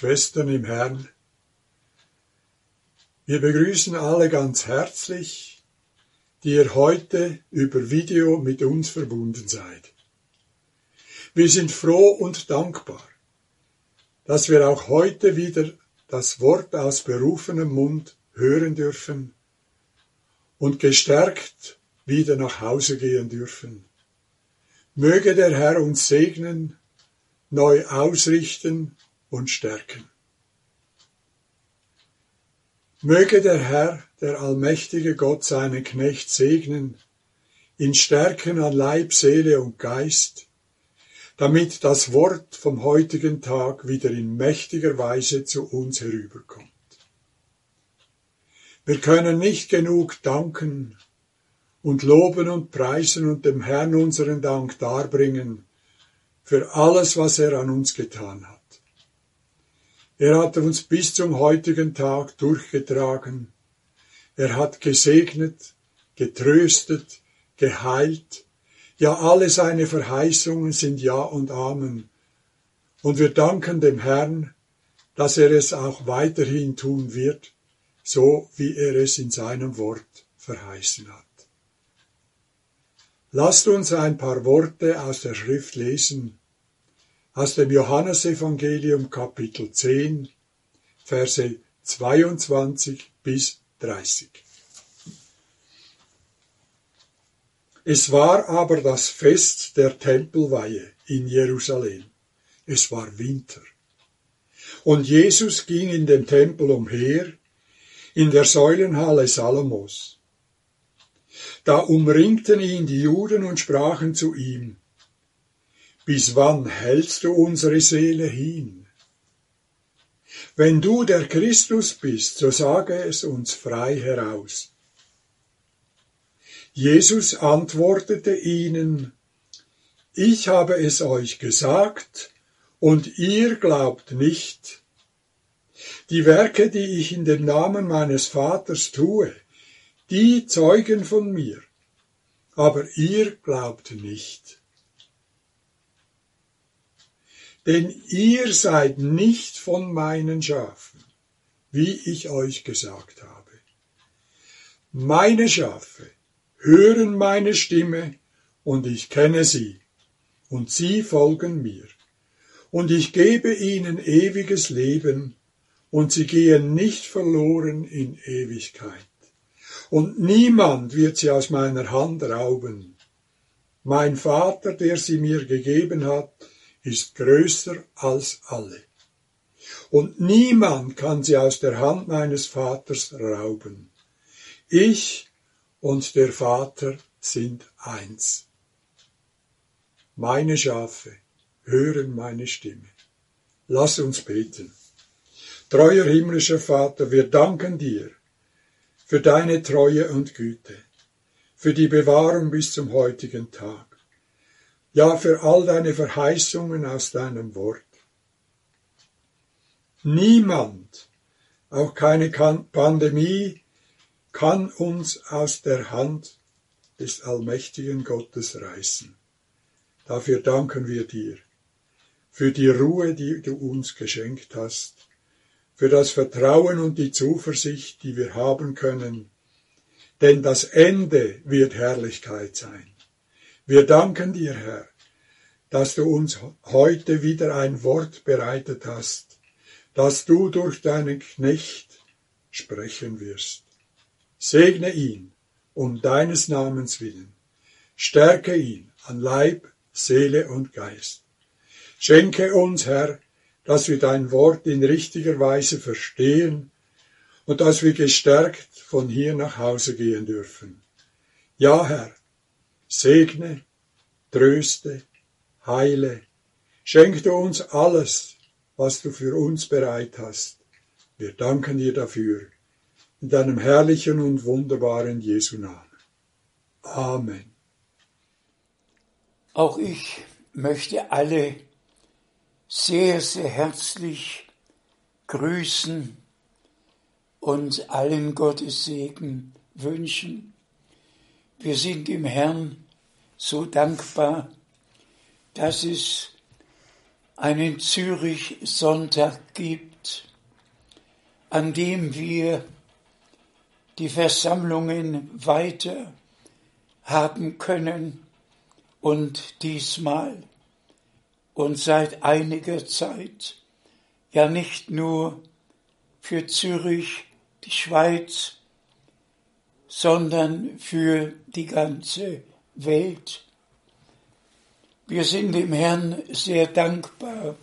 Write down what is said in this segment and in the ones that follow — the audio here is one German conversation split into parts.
Schwestern im Herrn, wir begrüßen alle ganz herzlich, die ihr heute über Video mit uns verbunden seid. Wir sind froh und dankbar, dass wir auch heute wieder das Wort aus berufenem Mund hören dürfen und gestärkt wieder nach Hause gehen dürfen. Möge der Herr uns segnen neu ausrichten und stärken. Möge der Herr, der allmächtige Gott, seinen Knecht segnen, ihn stärken an Leib, Seele und Geist, damit das Wort vom heutigen Tag wieder in mächtiger Weise zu uns herüberkommt. Wir können nicht genug danken und loben und preisen und dem Herrn unseren Dank darbringen, für alles, was er an uns getan hat. Er hat uns bis zum heutigen Tag durchgetragen. Er hat gesegnet, getröstet, geheilt. Ja, alle seine Verheißungen sind Ja und Amen. Und wir danken dem Herrn, dass er es auch weiterhin tun wird, so wie er es in seinem Wort verheißen hat. Lasst uns ein paar Worte aus der Schrift lesen, aus dem Johannesevangelium Kapitel 10, Verse 22 bis 30. Es war aber das Fest der Tempelweihe in Jerusalem. Es war Winter. Und Jesus ging in dem Tempel umher, in der Säulenhalle Salomos. Da umringten ihn die Juden und sprachen zu ihm, bis wann hältst du unsere Seele hin? Wenn du der Christus bist, so sage es uns frei heraus. Jesus antwortete ihnen, ich habe es euch gesagt, und ihr glaubt nicht. Die Werke, die ich in dem Namen meines Vaters tue, die zeugen von mir, aber ihr glaubt nicht denn ihr seid nicht von meinen Schafen, wie ich euch gesagt habe. Meine Schafe hören meine Stimme, und ich kenne sie, und sie folgen mir. Und ich gebe ihnen ewiges Leben, und sie gehen nicht verloren in Ewigkeit. Und niemand wird sie aus meiner Hand rauben. Mein Vater, der sie mir gegeben hat, ist größer als alle. Und niemand kann sie aus der Hand meines Vaters rauben. Ich und der Vater sind eins. Meine Schafe hören meine Stimme. Lass uns beten. Treuer himmlischer Vater, wir danken dir für deine Treue und Güte, für die Bewahrung bis zum heutigen Tag ja für all deine Verheißungen aus deinem Wort. Niemand, auch keine Pandemie, kann uns aus der Hand des allmächtigen Gottes reißen. Dafür danken wir dir, für die Ruhe, die du uns geschenkt hast, für das Vertrauen und die Zuversicht, die wir haben können, denn das Ende wird Herrlichkeit sein. Wir danken dir, Herr, dass du uns heute wieder ein Wort bereitet hast, dass du durch deinen Knecht sprechen wirst. Segne ihn um deines Namens willen. Stärke ihn an Leib, Seele und Geist. Schenke uns, Herr, dass wir dein Wort in richtiger Weise verstehen und dass wir gestärkt von hier nach Hause gehen dürfen. Ja, Herr, segne, tröste, heile. Schenk du uns alles, was du für uns bereit hast. Wir danken dir dafür. In deinem herrlichen und wunderbaren Jesu Namen. Amen. Auch ich möchte alle sehr, sehr herzlich grüßen und allen Gottes Segen wünschen. Wir sind im Herrn so dankbar, dass es einen Zürich-Sonntag gibt, an dem wir die Versammlungen weiter haben können und diesmal und seit einiger Zeit ja nicht nur für Zürich, die Schweiz, sondern für die ganze Welt. Wir sind dem Herrn sehr dankbar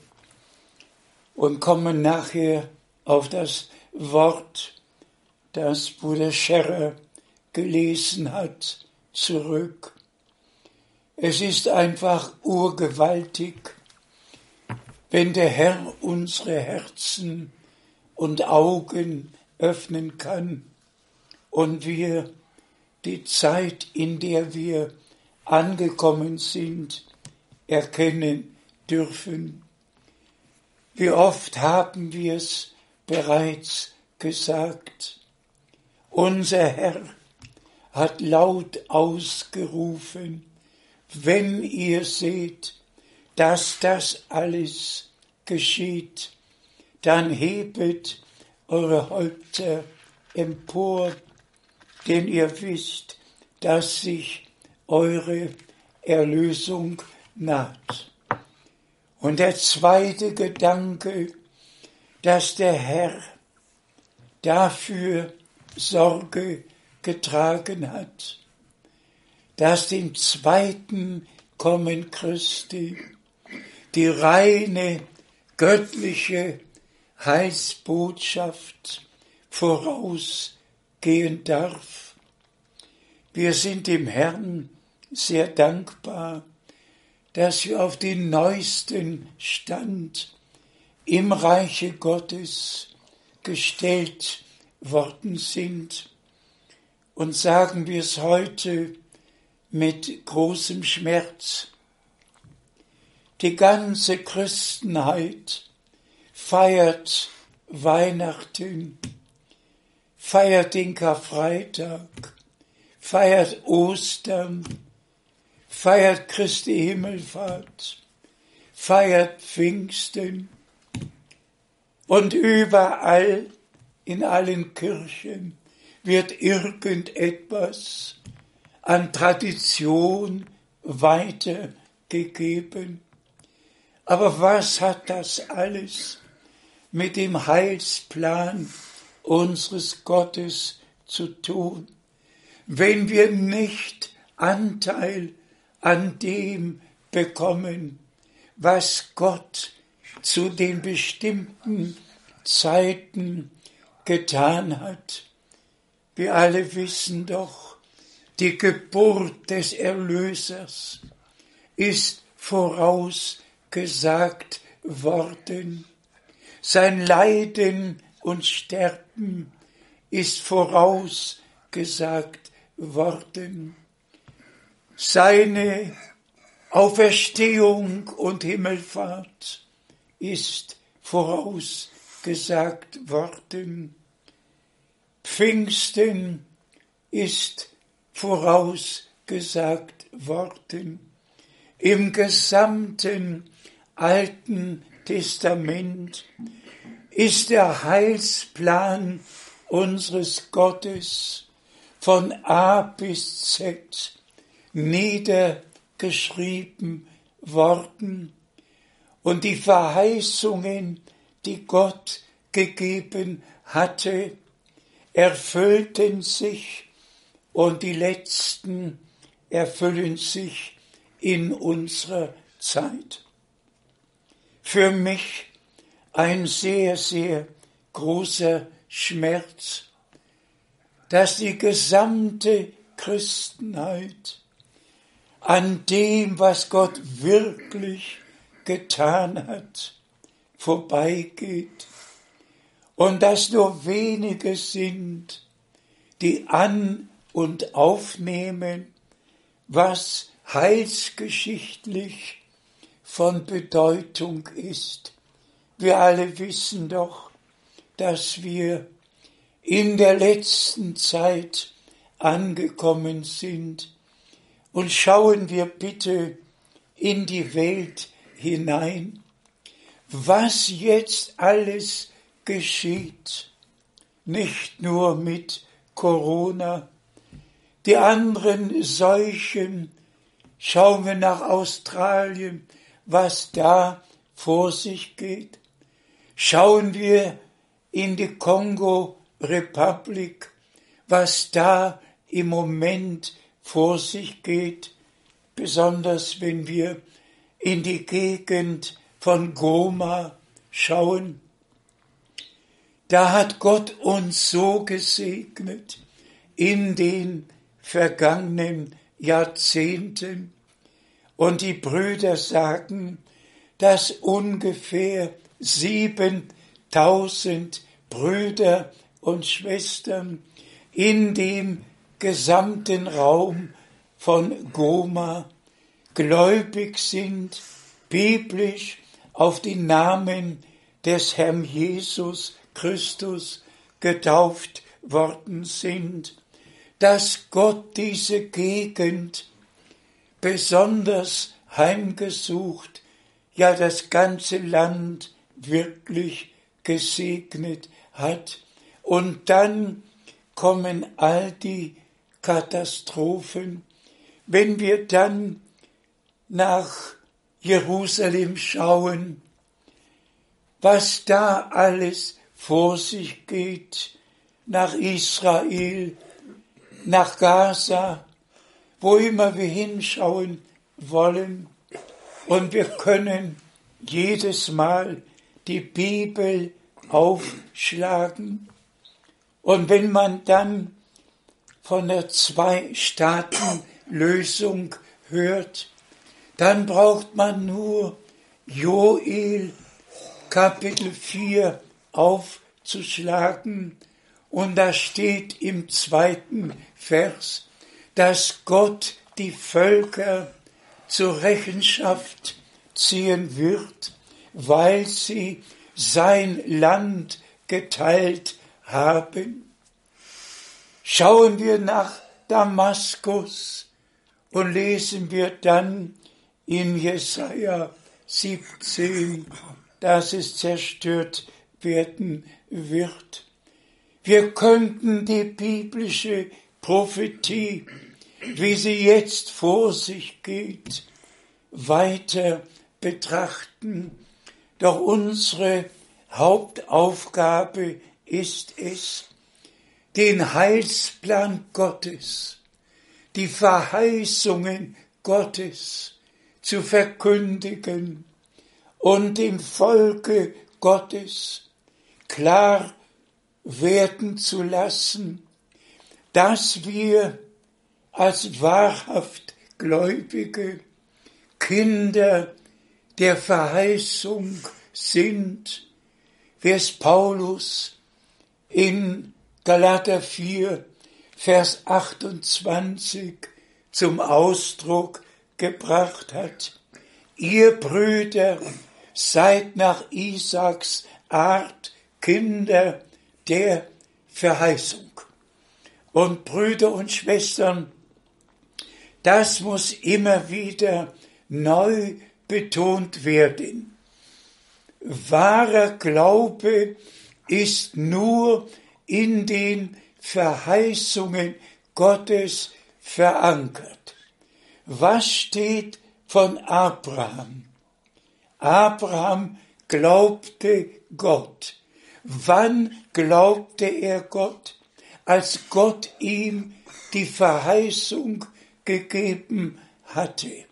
und kommen nachher auf das Wort, das Bruder Scherrer gelesen hat, zurück. Es ist einfach urgewaltig, wenn der Herr unsere Herzen und Augen öffnen kann und wir die Zeit, in der wir angekommen sind, erkennen dürfen. Wie oft haben wir es bereits gesagt. Unser Herr hat laut ausgerufen, wenn ihr seht, dass das alles geschieht, dann hebet eure Häupter empor, denn ihr wisst, dass sich eure Erlösung naht. Und der zweite Gedanke, dass der Herr dafür Sorge getragen hat, dass dem zweiten Kommen Christi die reine göttliche Heilsbotschaft vorausgehen darf. Wir sind dem Herrn sehr dankbar, dass wir auf den neuesten Stand im Reiche Gottes gestellt worden sind. Und sagen wir es heute mit großem Schmerz. Die ganze Christenheit feiert Weihnachten, feiert den Karfreitag, feiert Ostern, feiert Christi Himmelfahrt, feiert Pfingsten und überall in allen Kirchen wird irgendetwas an Tradition weitergegeben. Aber was hat das alles mit dem Heilsplan unseres Gottes zu tun, wenn wir nicht Anteil an dem bekommen, was Gott zu den bestimmten Zeiten getan hat. Wir alle wissen doch, die Geburt des Erlösers ist voraus gesagt worden. Sein Leiden und Sterben ist vorausgesagt worden. Seine Auferstehung und Himmelfahrt ist vorausgesagt worden. Pfingsten ist vorausgesagt worden. Im gesamten Alten Testament ist der Heilsplan unseres Gottes von A bis Z niedergeschrieben worden. Und die Verheißungen, die Gott gegeben hatte, erfüllten sich und die letzten erfüllen sich in unserer Zeit. Für mich ein sehr, sehr großer Schmerz, dass die gesamte Christenheit an dem, was Gott wirklich getan hat, vorbeigeht und dass nur wenige sind, die an und aufnehmen, was heilsgeschichtlich von Bedeutung ist. Wir alle wissen doch, dass wir in der letzten Zeit angekommen sind. Und schauen wir bitte in die Welt hinein. was jetzt alles geschieht. Nicht nur mit Corona, die anderen Seuchen. Schauen wir nach Australien, was da vor sich geht. Schauen wir in die Kongo-Republik, was da im Moment vor sich geht, besonders wenn wir in die Gegend von Goma schauen. Da hat Gott uns so gesegnet in den vergangenen Jahrzehnten. Und die Brüder sagen, dass ungefähr 7000 Brüder und Schwestern in dem gesamten Raum von Goma gläubig sind, biblisch auf die Namen des Herrn Jesus Christus getauft worden sind, dass Gott diese Gegend besonders heimgesucht, ja das ganze Land wirklich gesegnet hat. Und dann kommen all die Katastrophen. Wenn wir dann nach Jerusalem schauen, was da alles vor sich geht, nach Israel, nach Gaza, wo immer wir hinschauen wollen. Und wir können jedes Mal die Bibel aufschlagen. Und wenn man dann von der Zwei-Staaten-Lösung hört, dann braucht man nur Joel Kapitel 4 aufzuschlagen und da steht im zweiten Vers, dass Gott die Völker zur Rechenschaft ziehen wird, weil sie sein Land geteilt haben. Schauen wir nach Damaskus und lesen wir dann in Jesaja 17, dass es zerstört werden wird. Wir könnten die biblische Prophetie, wie sie jetzt vor sich geht, weiter betrachten. Doch unsere Hauptaufgabe ist es, den Heilsplan Gottes, die Verheißungen Gottes zu verkündigen und dem Volke Gottes klar werden zu lassen, dass wir als wahrhaft Gläubige Kinder der Verheißung sind, wie es Paulus in Galater 4, Vers 28 zum Ausdruck gebracht hat. Ihr Brüder seid nach Isaaks Art Kinder der Verheißung. Und Brüder und Schwestern, das muss immer wieder neu betont werden. Wahrer Glaube ist nur in den Verheißungen Gottes verankert. Was steht von Abraham? Abraham glaubte Gott Wann glaubte er Gott? Als Gott ihm die Verheißung gegeben hatte.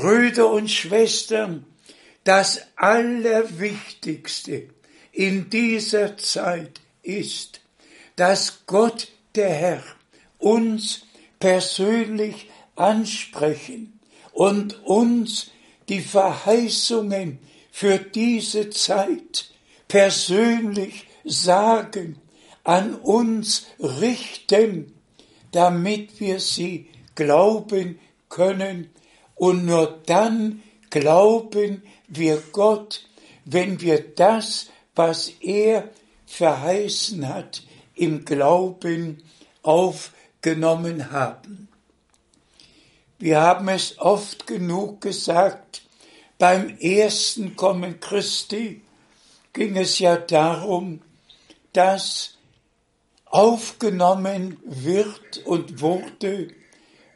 Brüder und Schwestern, das Allerwichtigste in dieser Zeit ist, dass Gott der Herr uns persönlich ansprechen und uns die Verheißungen für diese Zeit persönlich sagen, an uns richten, damit wir sie glauben können. Und nur dann glauben wir Gott, wenn wir das, was er verheißen hat, im Glauben aufgenommen haben. Wir haben es oft genug gesagt, Beim ersten Kommen Christi ging es ja darum, dass aufgenommen wird und wurde,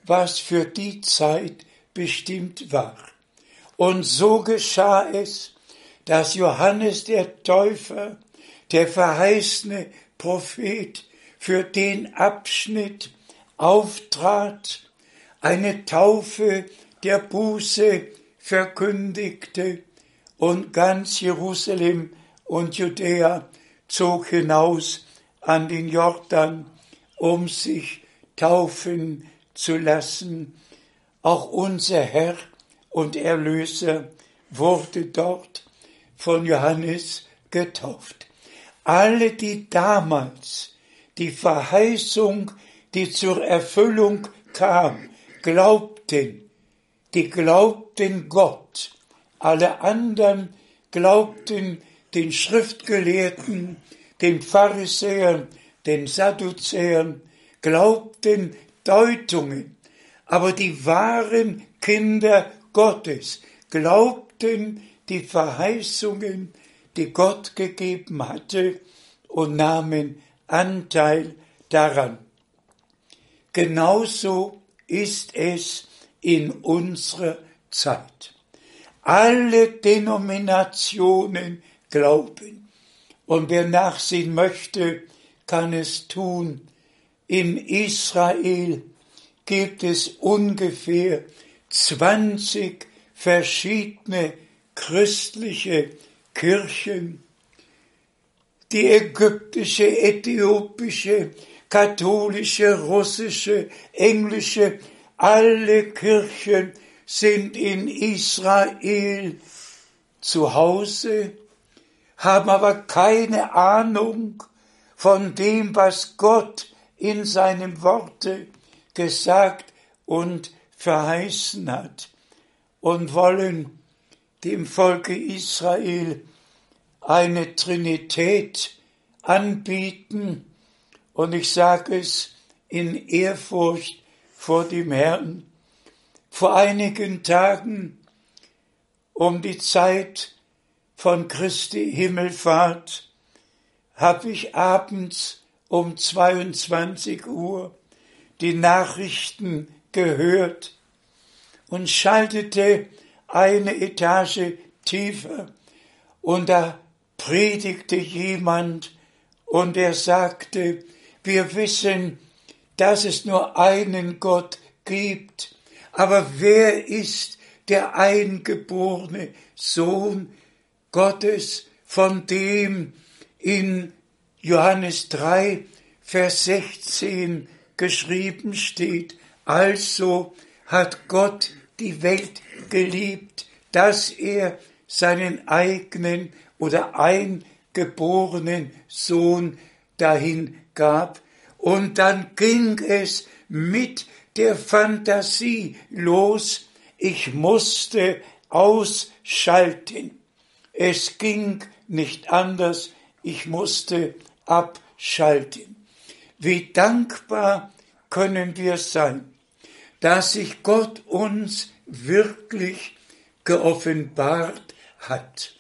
was für die Zeit bestimmt war. Und so geschah es, dass Johannes der Täufer, der verheißene Prophet, für den Abschnitt auftrat, eine Taufe der Buße verkündigte und ganz Jerusalem und Judäa zog hinaus an den Jordan, um sich taufen zu lassen. Auch unser Herr und Erlöser wurde dort von Johannes getauft. Alle, die damals die Verheißung, die zur Erfüllung kam, glaubten, die glaubten Gott. Alle anderen glaubten den Schriftgelehrten, den Pharisäern, den Sadduzäern, glaubten Deutungen. Aber die wahren Kinder Gottes glaubten die Verheißungen, die Gott gegeben hatte und nahmen Anteil daran. Genauso ist es in unserer Zeit. Alle Denominationen glauben. Und wer nachsehen möchte, kann es tun. In Israel gibt es ungefähr 20 verschiedene christliche Kirchen. Die ägyptische, äthiopische, katholische, russische, englische, alle Kirchen sind in Israel zu Hause, haben aber keine Ahnung von dem, was Gott in seinem Worte gesagt und verheißen hat und wollen dem Volke Israel eine Trinität anbieten. Und ich sage es in Ehrfurcht vor dem Herrn. Vor einigen Tagen um die Zeit von Christi Himmelfahrt habe ich abends um 22 Uhr die Nachrichten gehört und schaltete eine Etage tiefer. Und da predigte jemand und er sagte, wir wissen, dass es nur einen Gott gibt, aber wer ist der eingeborene Sohn Gottes, von dem in Johannes 3, Vers 16 geschrieben steht, also hat Gott die Welt geliebt, dass er seinen eigenen oder eingeborenen Sohn dahin gab. Und dann ging es mit der Fantasie los. Ich musste ausschalten. Es ging nicht anders. Ich musste abschalten. Wie dankbar können wir sein, dass sich Gott uns wirklich geoffenbart hat,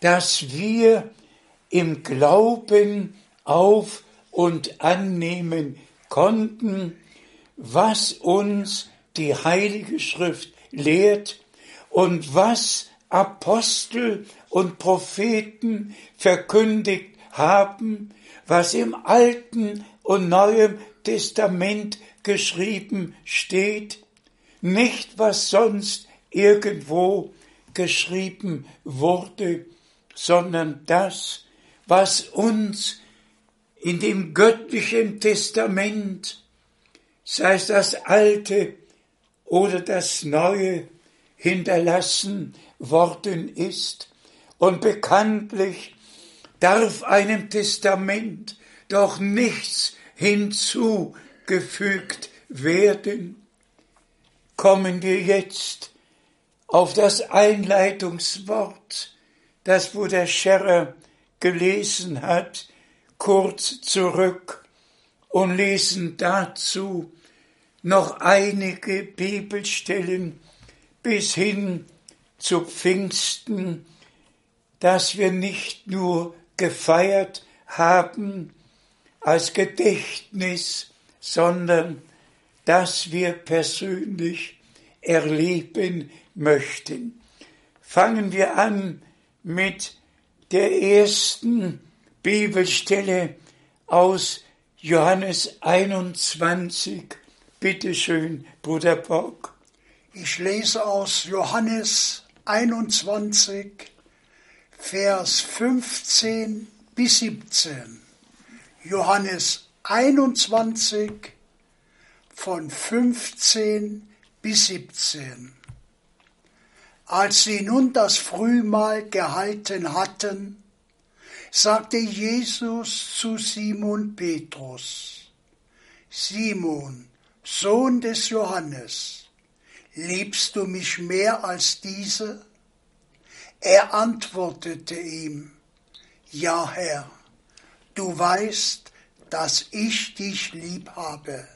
dass wir im Glauben auf und annehmen konnten, was uns die Heilige Schrift lehrt und was Apostel und Propheten verkündigt haben, was im Alten und Neuen Testament geschrieben steht, nicht was sonst irgendwo geschrieben wurde, sondern das, was uns in dem göttlichen Testament sei es das Alte oder das Neue, hinterlassen worden ist. Und bekanntlich darf einem Testament doch nichts hinzugefügt werden. Kommen wir jetzt auf das Einleitungswort, das Bruder Scherrer gelesen hat, kurz zurück und lesen dazu noch einige Bibelstellen bis hin zu Pfingsten, dass wir nicht nur gefeiert haben als Gedächtnis, sondern dass wir persönlich erleben möchten. Fangen wir an mit der ersten Bibelstelle aus Johannes 21. Bitte schön, Bruder Bock. Ich lese aus Johannes 21, Vers 15 bis 17. Johannes 21 von 15 bis 17. Als sie nun das Frühmahl gehalten hatten, sagte Jesus zu Simon Petrus, Simon, Sohn des Johannes, liebst du mich mehr als diese? Er antwortete ihm, Ja, Herr, du weißt, dass ich dich lieb habe.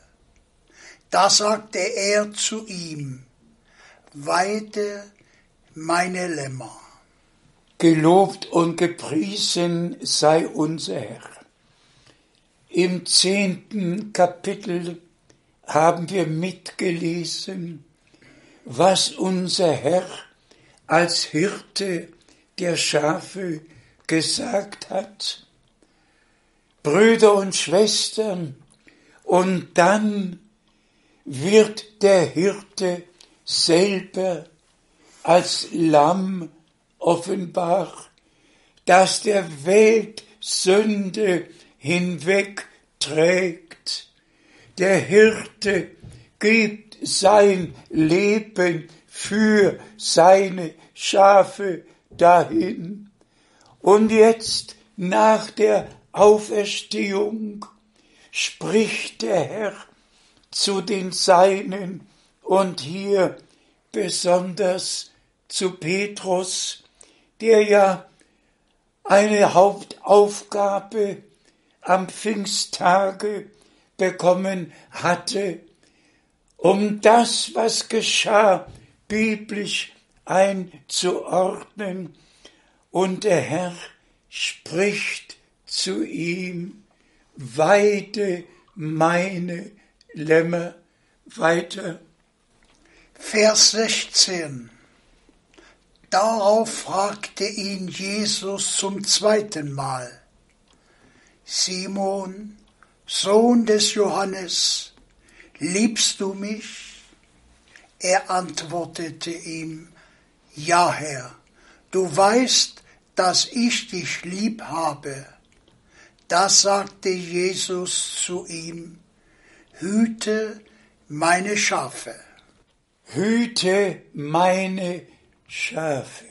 Da sagte er zu ihm, Weide meine Lämmer. Gelobt und gepriesen sei unser Herr. Im zehnten Kapitel haben wir mitgelesen, was unser Herr als Hirte der Schafe gesagt hat. Brüder und Schwestern, und dann wird der Hirte selber als Lamm offenbar, das der Welt Sünde hinwegträgt. Der Hirte gibt sein Leben für seine Schafe dahin. Und jetzt nach der Auferstehung spricht der Herr zu den Seinen und hier besonders zu Petrus, der ja eine Hauptaufgabe am Pfingsttage bekommen hatte, um das, was geschah, biblisch einzuordnen. Und der Herr spricht zu ihm, weide meine Lämmer weiter. Vers 16 Darauf fragte ihn Jesus zum zweiten Mal, Simon, Sohn des Johannes, liebst du mich? Er antwortete ihm, Ja, Herr, du weißt, dass ich dich lieb habe. Da sagte Jesus zu ihm, Hüte meine Schafe. Hüte meine Schafe.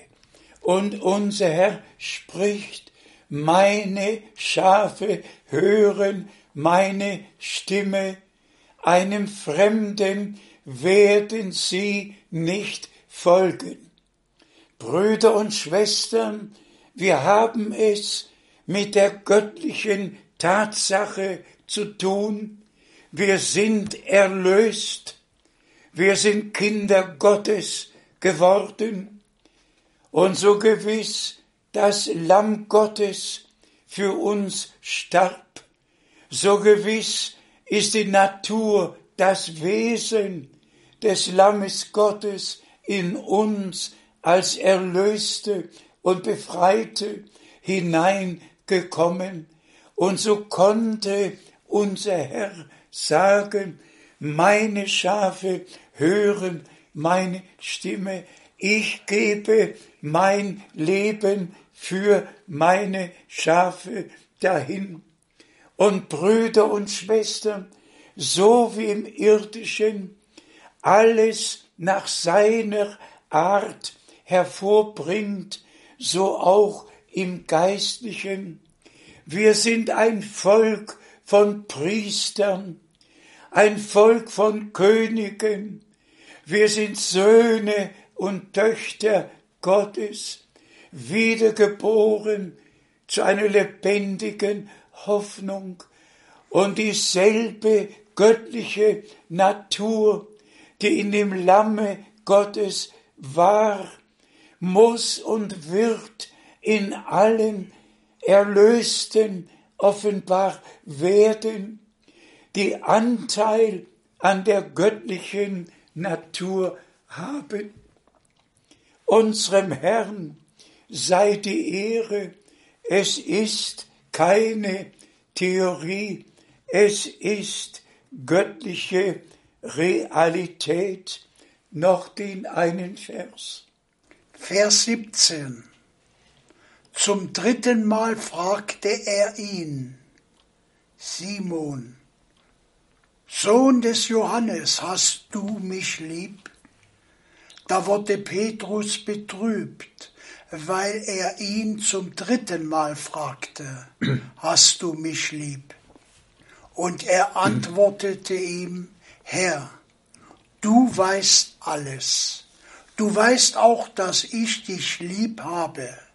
Und unser Herr spricht, meine Schafe hören meine Stimme, einem Fremden werden sie nicht folgen. Brüder und Schwestern, wir haben es mit der göttlichen Tatsache zu tun, wir sind erlöst, wir sind Kinder Gottes geworden. Und so gewiss das Lamm Gottes für uns starb, so gewiss ist die Natur, das Wesen des Lammes Gottes in uns als Erlöste und Befreite hineingekommen. Und so konnte unser Herr sagen, meine Schafe hören meine Stimme, ich gebe mein Leben für meine Schafe dahin. Und Brüder und Schwestern, so wie im irdischen alles nach seiner Art hervorbringt, so auch im geistlichen. Wir sind ein Volk von Priestern, ein Volk von Königen. Wir sind Söhne und Töchter Gottes, wiedergeboren zu einer lebendigen Hoffnung und dieselbe göttliche Natur, die in dem Lamme Gottes war, muss und wird in allen Erlösten offenbar werden, die Anteil an der göttlichen Natur haben. Unserem Herrn sei die Ehre, es ist keine Theorie, es ist göttliche Realität. Noch den einen Vers. Vers 17. Zum dritten Mal fragte er ihn, Simon, Sohn des Johannes, hast du mich lieb? Da wurde Petrus betrübt, weil er ihn zum dritten Mal fragte, hast du mich lieb? Und er antwortete ihm, Herr, du weißt alles. Du weißt auch, dass ich dich lieb habe.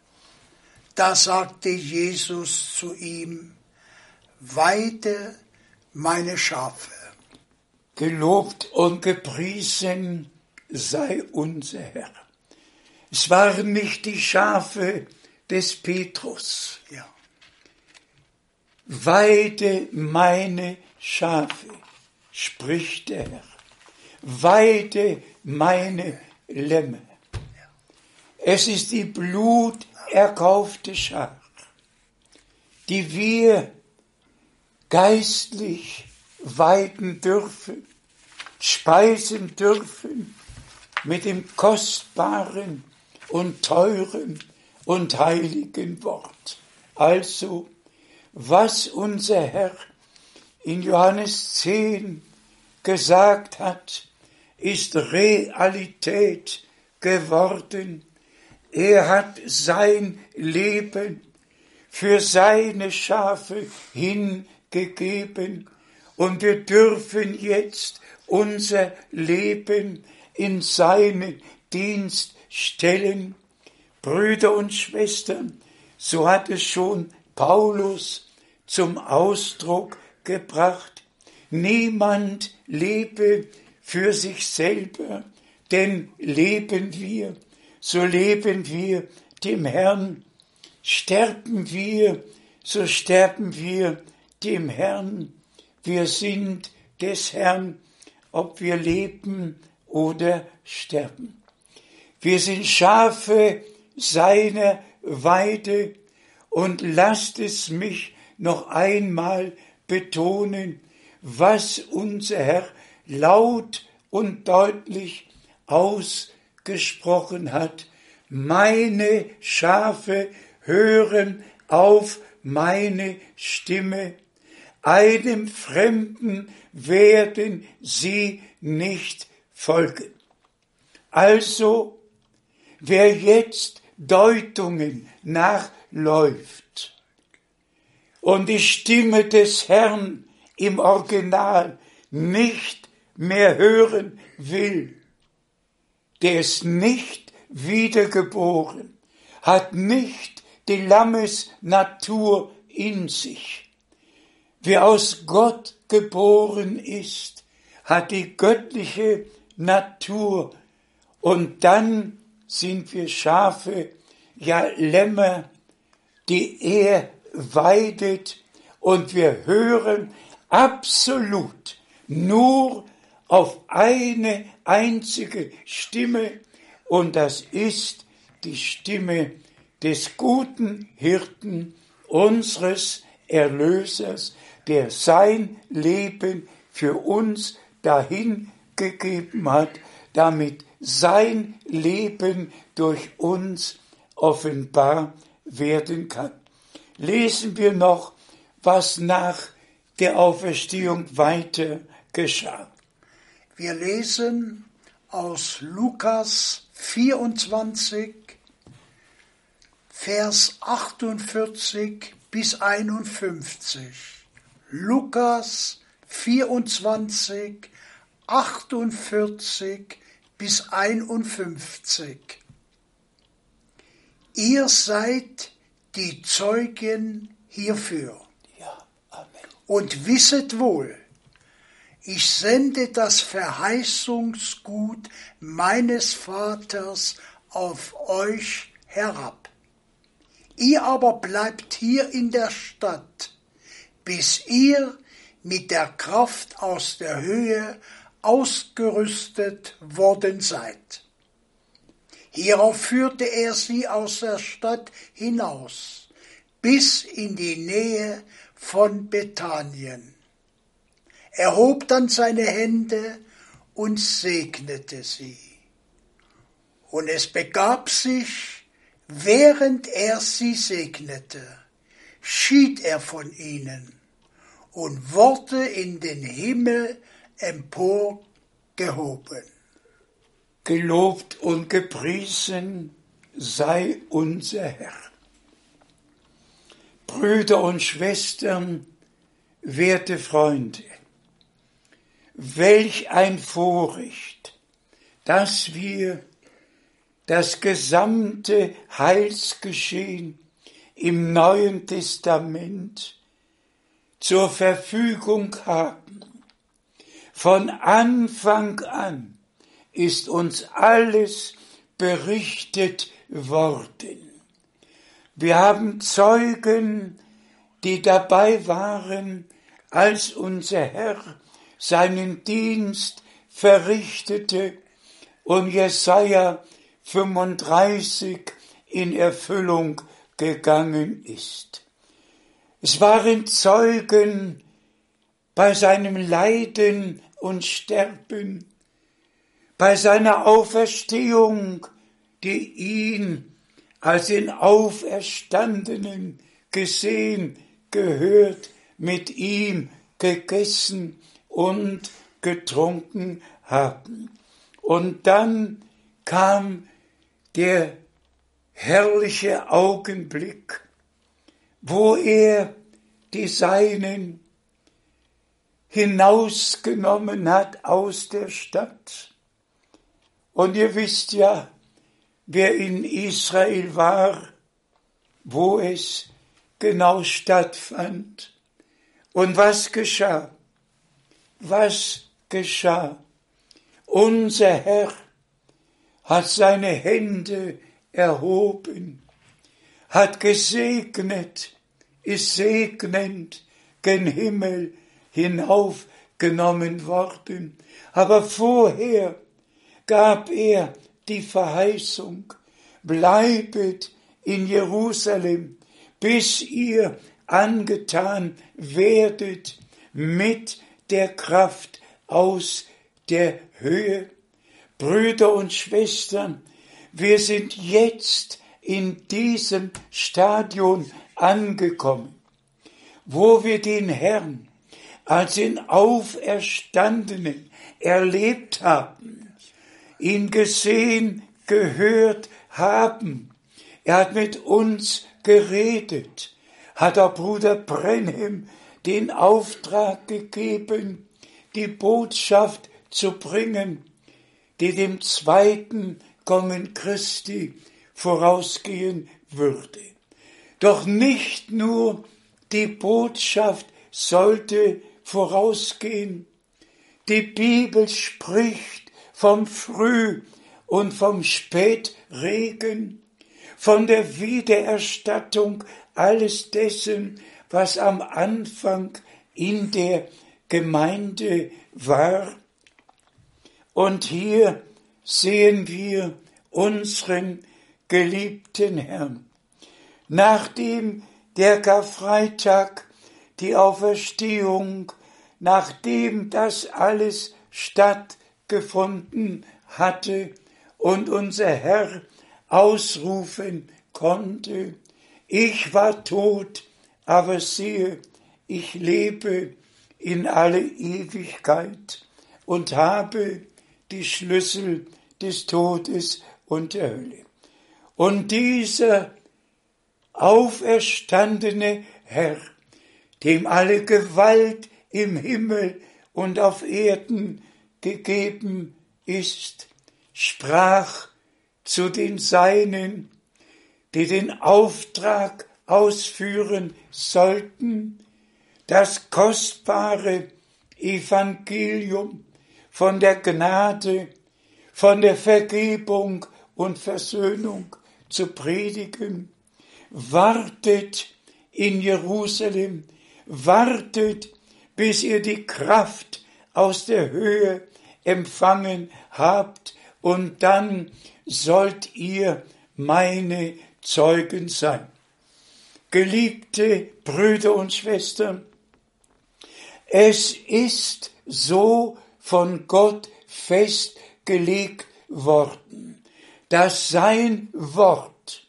Da sagte Jesus zu ihm, weide meine Schafe. Gelobt und gepriesen sei unser Herr. Es waren nicht die Schafe des Petrus. Ja. Weide meine Schafe, spricht der Herr. Weide meine Lämme. Es ist die bluterkaufte Schar, die wir geistlich weiden dürfen, speisen dürfen mit dem kostbaren und teuren und heiligen Wort. Also, was unser Herr in Johannes 10 gesagt hat, ist Realität geworden. Er hat sein Leben für seine Schafe hingegeben und wir dürfen jetzt unser Leben in seinen Dienst stellen. Brüder und Schwestern, so hat es schon Paulus zum Ausdruck gebracht. Niemand lebe für sich selber, denn leben wir, so leben wir dem Herrn. Sterben wir, so sterben wir dem Herrn. Wir sind des Herrn, ob wir leben oder sterben. Wir sind Schafe seiner Weide und lasst es mich noch einmal betonen, was unser Herr laut und deutlich ausgesprochen hat. Meine Schafe hören auf meine Stimme. Einem Fremden werden sie nicht folgen. Also, wer jetzt Deutungen nachläuft und die Stimme des Herrn im Original nicht mehr hören will, der ist nicht wiedergeboren, hat nicht die Lammesnatur in sich. Wer aus Gott geboren ist, hat die göttliche Natur und dann sind wir Schafe, ja Lämmer, die er weidet und wir hören absolut nur auf eine einzige Stimme und das ist die Stimme des guten Hirten, unseres Erlösers, der sein Leben für uns dahingegeben hat, damit sein Leben durch uns offenbar werden kann. Lesen wir noch, was nach der Auferstehung weiter geschah. Wir lesen aus Lukas 24, Vers 48 bis 51. Lukas 24, 48 bis 51. Ihr seid die Zeugen hierfür. Ja, Amen. Und wisset wohl, ich sende das Verheißungsgut meines Vaters auf euch herab. Ihr aber bleibt hier in der Stadt, bis ihr mit der Kraft aus der Höhe ausgerüstet worden seid. Hierauf führte er sie aus der Stadt hinaus, bis in die Nähe von Bethanien. Er hob dann seine Hände und segnete sie. Und es begab sich, während er sie segnete, schied er von ihnen und wurde in den Himmel emporgehoben. Gelobt und gepriesen sei unser Herr. Brüder und Schwestern, werte Freunde, welch ein Vorrecht, dass wir das gesamte Heilsgeschehen im Neuen Testament zur Verfügung haben. Von Anfang an ist uns alles berichtet worden. Wir haben Zeugen, die dabei waren, als unser Herr seinen Dienst verrichtete und Jesaja 35 in Erfüllung gegangen ist. Es waren Zeugen bei seinem Leiden und Sterben, bei seiner Auferstehung, die ihn als den Auferstandenen gesehen, gehört, mit ihm gegessen und getrunken haben. Und dann kam der herrliche Augenblick, wo er die Seinen hinausgenommen hat aus der Stadt. Und ihr wisst ja, wer in Israel war, wo es genau stattfand und was geschah. Was geschah? Unser Herr hat seine Hände erhoben, hat gesegnet, ist segnend gen Himmel hinaufgenommen worden. Aber vorher gab er die Verheißung, bleibet in Jerusalem, bis ihr angetan werdet mit der Kraft aus der Höhe. Brüder und Schwestern, wir sind jetzt in diesem Stadion angekommen, wo wir den Herrn als den Auferstandenen erlebt haben, ihn gesehen, gehört haben. Er hat mit uns geredet, hat auch Bruder Brenhem den Auftrag gegeben, die Botschaft zu bringen, die dem zweiten Kommen Christi vorausgehen würde. Doch nicht nur die Botschaft sollte vorausgehen. Die Bibel spricht vom Früh- und vom Spätregen, von der Wiedererstattung alles dessen, was am Anfang in der Gemeinde war. Und hier sehen wir unseren geliebten Herrn. Nachdem der Karfreitag die Auferstehung, nachdem das alles stattgefunden hatte und unser Herr ausrufen konnte, ich war tot, aber siehe, ich lebe in alle Ewigkeit und habe die Schlüssel des Todes und der Hölle. Und dieser auferstandene Herr dem alle Gewalt im Himmel und auf Erden gegeben ist, sprach zu den Seinen, die den Auftrag ausführen sollten, das kostbare Evangelium von der Gnade, von der Vergebung und Versöhnung zu predigen. Wartet in Jerusalem, wartet, bis ihr die Kraft aus der Höhe empfangen habt, und dann sollt ihr meine Zeugen sein. Geliebte Brüder und Schwestern, es ist so von Gott festgelegt worden, dass sein Wort,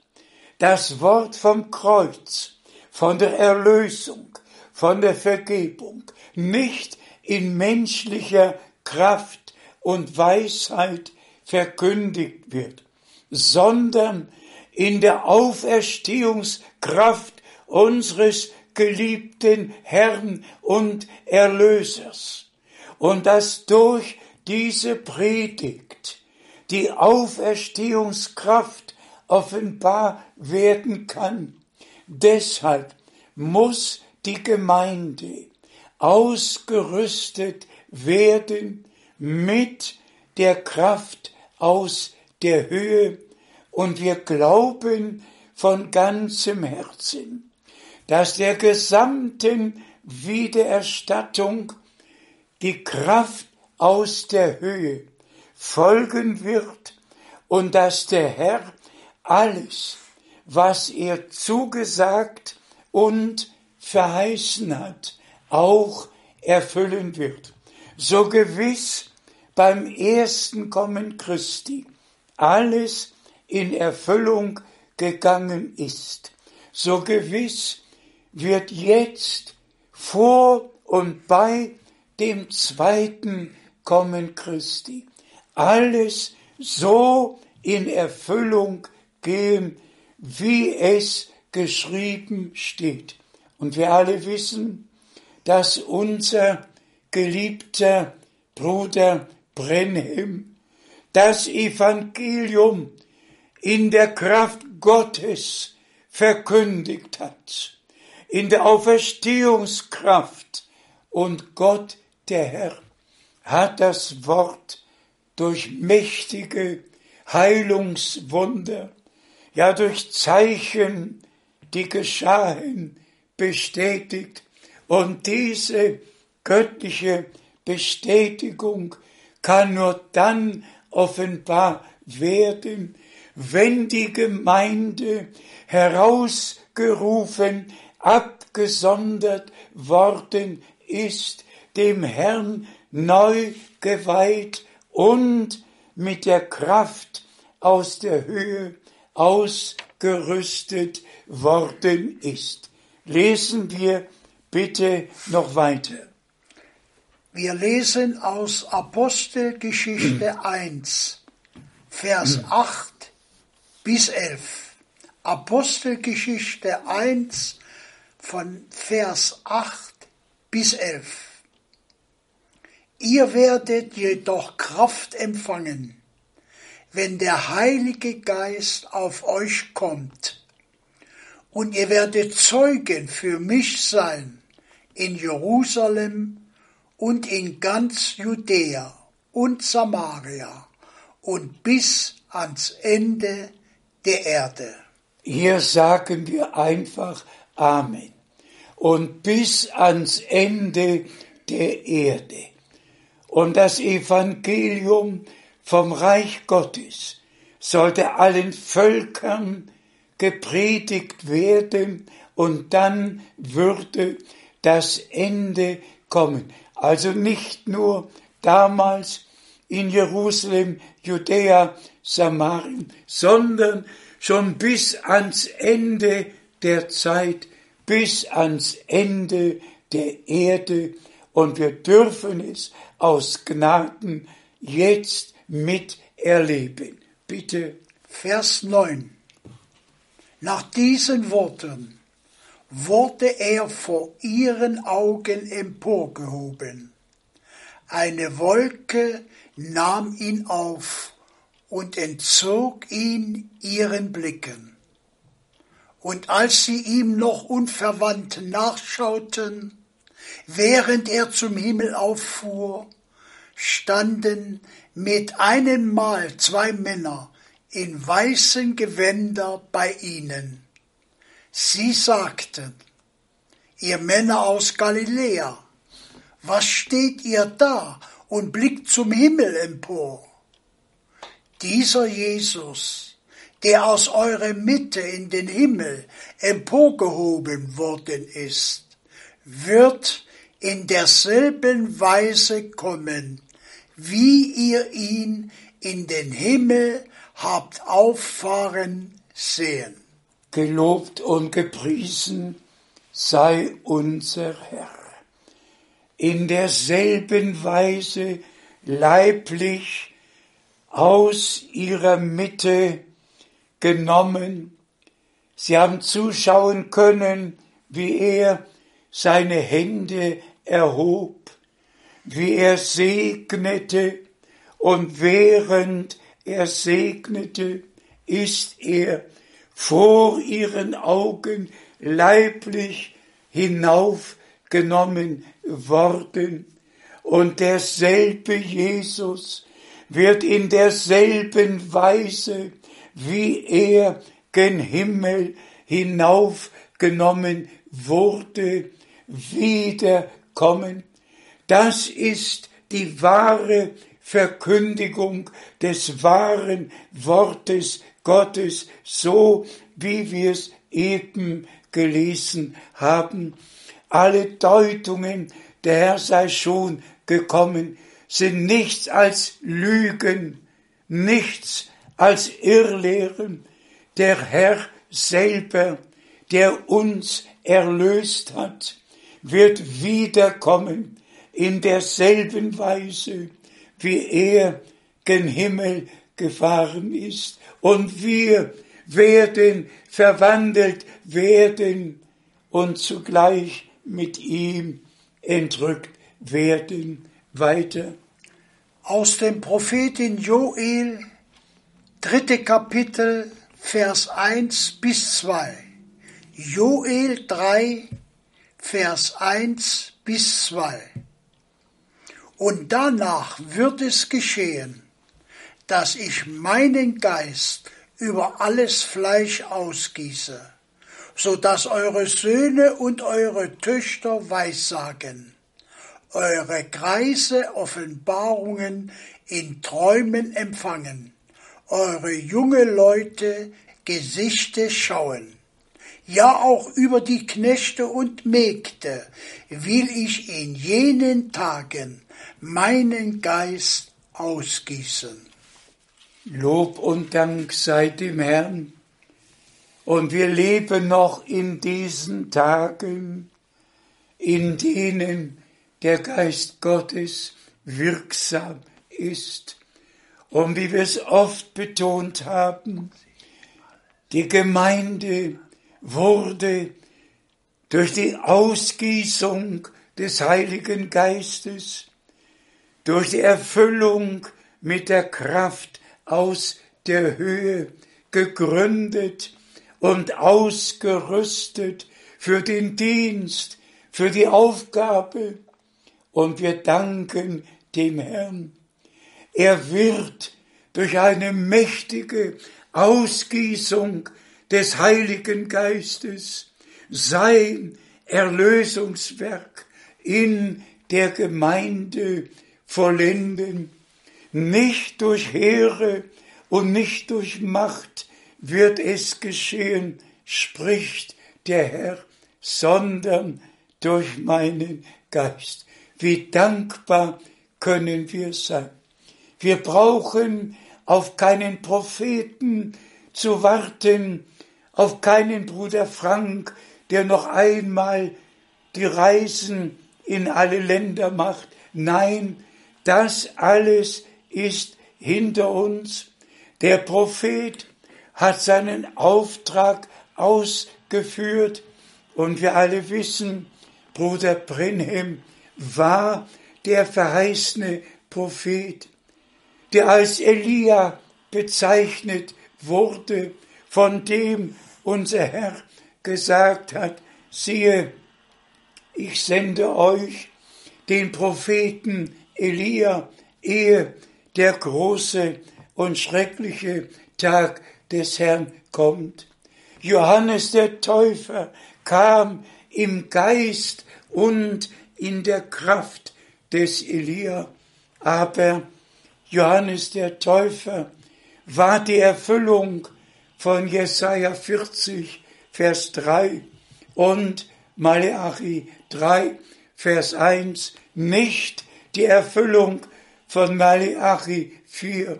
das Wort vom Kreuz, von der Erlösung, von der Vergebung, nicht in menschlicher Kraft und Weisheit verkündigt wird, sondern in der Auferstehungskraft unseres geliebten Herrn und Erlösers. Und dass durch diese Predigt die Auferstehungskraft offenbar werden kann. Deshalb muss die Gemeinde ausgerüstet werden mit der Kraft aus der Höhe und wir glauben von ganzem Herzen, dass der gesamten Wiedererstattung die Kraft aus der Höhe folgen wird und dass der Herr alles, was er zugesagt und verheißen hat, auch erfüllen wird. So gewiss beim ersten Kommen Christi alles in Erfüllung gegangen ist, so gewiss wird jetzt vor und bei dem zweiten Kommen Christi alles so in Erfüllung gehen, wie es geschrieben steht. Und wir alle wissen, dass unser geliebter Bruder Brenhem das Evangelium in der Kraft Gottes verkündigt hat, in der Auferstehungskraft. Und Gott, der Herr, hat das Wort durch mächtige Heilungswunder, ja durch Zeichen, die geschahen, bestätigt. Und diese göttliche Bestätigung kann nur dann offenbar werden, wenn die Gemeinde herausgerufen, abgesondert worden ist, dem Herrn neu geweiht und mit der Kraft aus der Höhe ausgerüstet worden ist. Lesen wir bitte noch weiter. Wir lesen aus Apostelgeschichte 1, Vers 8 bis 11. Apostelgeschichte 1 von Vers 8 bis 11. Ihr werdet jedoch Kraft empfangen, wenn der Heilige Geist auf euch kommt. Und ihr werdet Zeugen für mich sein in Jerusalem und in ganz Judäa und Samaria und bis ans Ende der Erde. Hier sagen wir einfach Amen. Und bis ans Ende der Erde. Und das Evangelium vom Reich Gottes sollte allen Völkern gepredigt werden und dann würde das Ende kommen. Also nicht nur damals in Jerusalem, Judäa, Samarien, sondern schon bis ans Ende der Zeit, bis ans Ende der Erde. Und wir dürfen es aus Gnaden jetzt miterleben. Bitte. Vers 9. Nach diesen Worten wurde er vor ihren Augen emporgehoben. Eine Wolke nahm ihn auf und entzog ihn ihren Blicken. Und als sie ihm noch unverwandt nachschauten, während er zum Himmel auffuhr, standen mit einem Mal zwei Männer in weißen Gewänder bei ihnen. Sie sagten, ihr Männer aus Galiläa, was steht ihr da und blickt zum Himmel empor? Dieser Jesus, der aus eurer Mitte in den Himmel emporgehoben worden ist, wird in derselben Weise kommen, wie ihr ihn in den Himmel habt auffahren sehen. Gelobt und gepriesen sei unser Herr. In derselben Weise leiblich aus ihrer Mitte genommen. Sie haben zuschauen können, wie er seine Hände erhob, wie er segnete und während er segnete, ist er vor ihren Augen leiblich hinaufgenommen worden. Und derselbe Jesus wird in derselben Weise, wie er gen Himmel hinaufgenommen wurde, wiederkommen. Das ist die wahre Verkündigung des wahren Wortes Gottes, so wie wir es eben gelesen haben. Alle Deutungen, der Herr sei schon gekommen, sind nichts als Lügen, nichts als Irrlehren. Der Herr selber, der uns erlöst hat, wird wiederkommen in derselben Weise, wie er gen Himmel gefahren ist. Und wir werden verwandelt werden und zugleich mit ihm entrückt werden. Weiter. Aus dem Prophetin Joel, dritte Kapitel, Vers 1 bis 2. Joel 3, Vers 1 bis 2. Und danach wird es geschehen, dass ich meinen Geist über alles Fleisch ausgieße, so dass eure Söhne und eure Töchter weissagen, eure Kreise Offenbarungen in Träumen empfangen, eure junge Leute Gesichte schauen ja auch über die Knechte und Mägde will ich in jenen Tagen meinen Geist ausgießen. Lob und Dank sei dem Herrn. Und wir leben noch in diesen Tagen, in denen der Geist Gottes wirksam ist. Und wie wir es oft betont haben, die Gemeinde wurde durch die Ausgießung des Heiligen Geistes, durch die Erfüllung mit der Kraft aus der Höhe gegründet und ausgerüstet für den Dienst, für die Aufgabe. Und wir danken dem Herrn. Er wird durch eine mächtige Ausgießung des Heiligen Geistes sein Erlösungswerk in der Gemeinde vollenden. Nicht durch Heere und nicht durch Macht wird es geschehen, spricht der Herr, sondern durch meinen Geist. Wie dankbar können wir sein. Wir brauchen auf keinen Propheten zu warten, auf keinen Bruder Frank, der noch einmal die Reisen in alle Länder macht. Nein, das alles ist hinter uns. Der Prophet hat seinen Auftrag ausgeführt. Und wir alle wissen, Bruder Brenhem war der verheißene Prophet, der als Elia bezeichnet wurde, von dem unser Herr gesagt hat, siehe, ich sende euch den Propheten Elia, ehe der große und schreckliche Tag des Herrn kommt. Johannes der Täufer kam im Geist und in der Kraft des Elia. Aber Johannes der Täufer war die Erfüllung von Jesaja 40, Vers 3 und Maleachi 3, Vers 1, nicht die Erfüllung von Maleachi 4.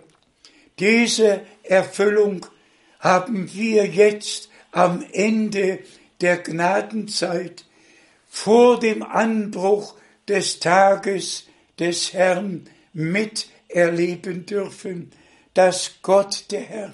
Diese Erfüllung haben wir jetzt am Ende der Gnadenzeit vor dem Anbruch des Tages des Herrn miterleben dürfen, dass Gott der Herr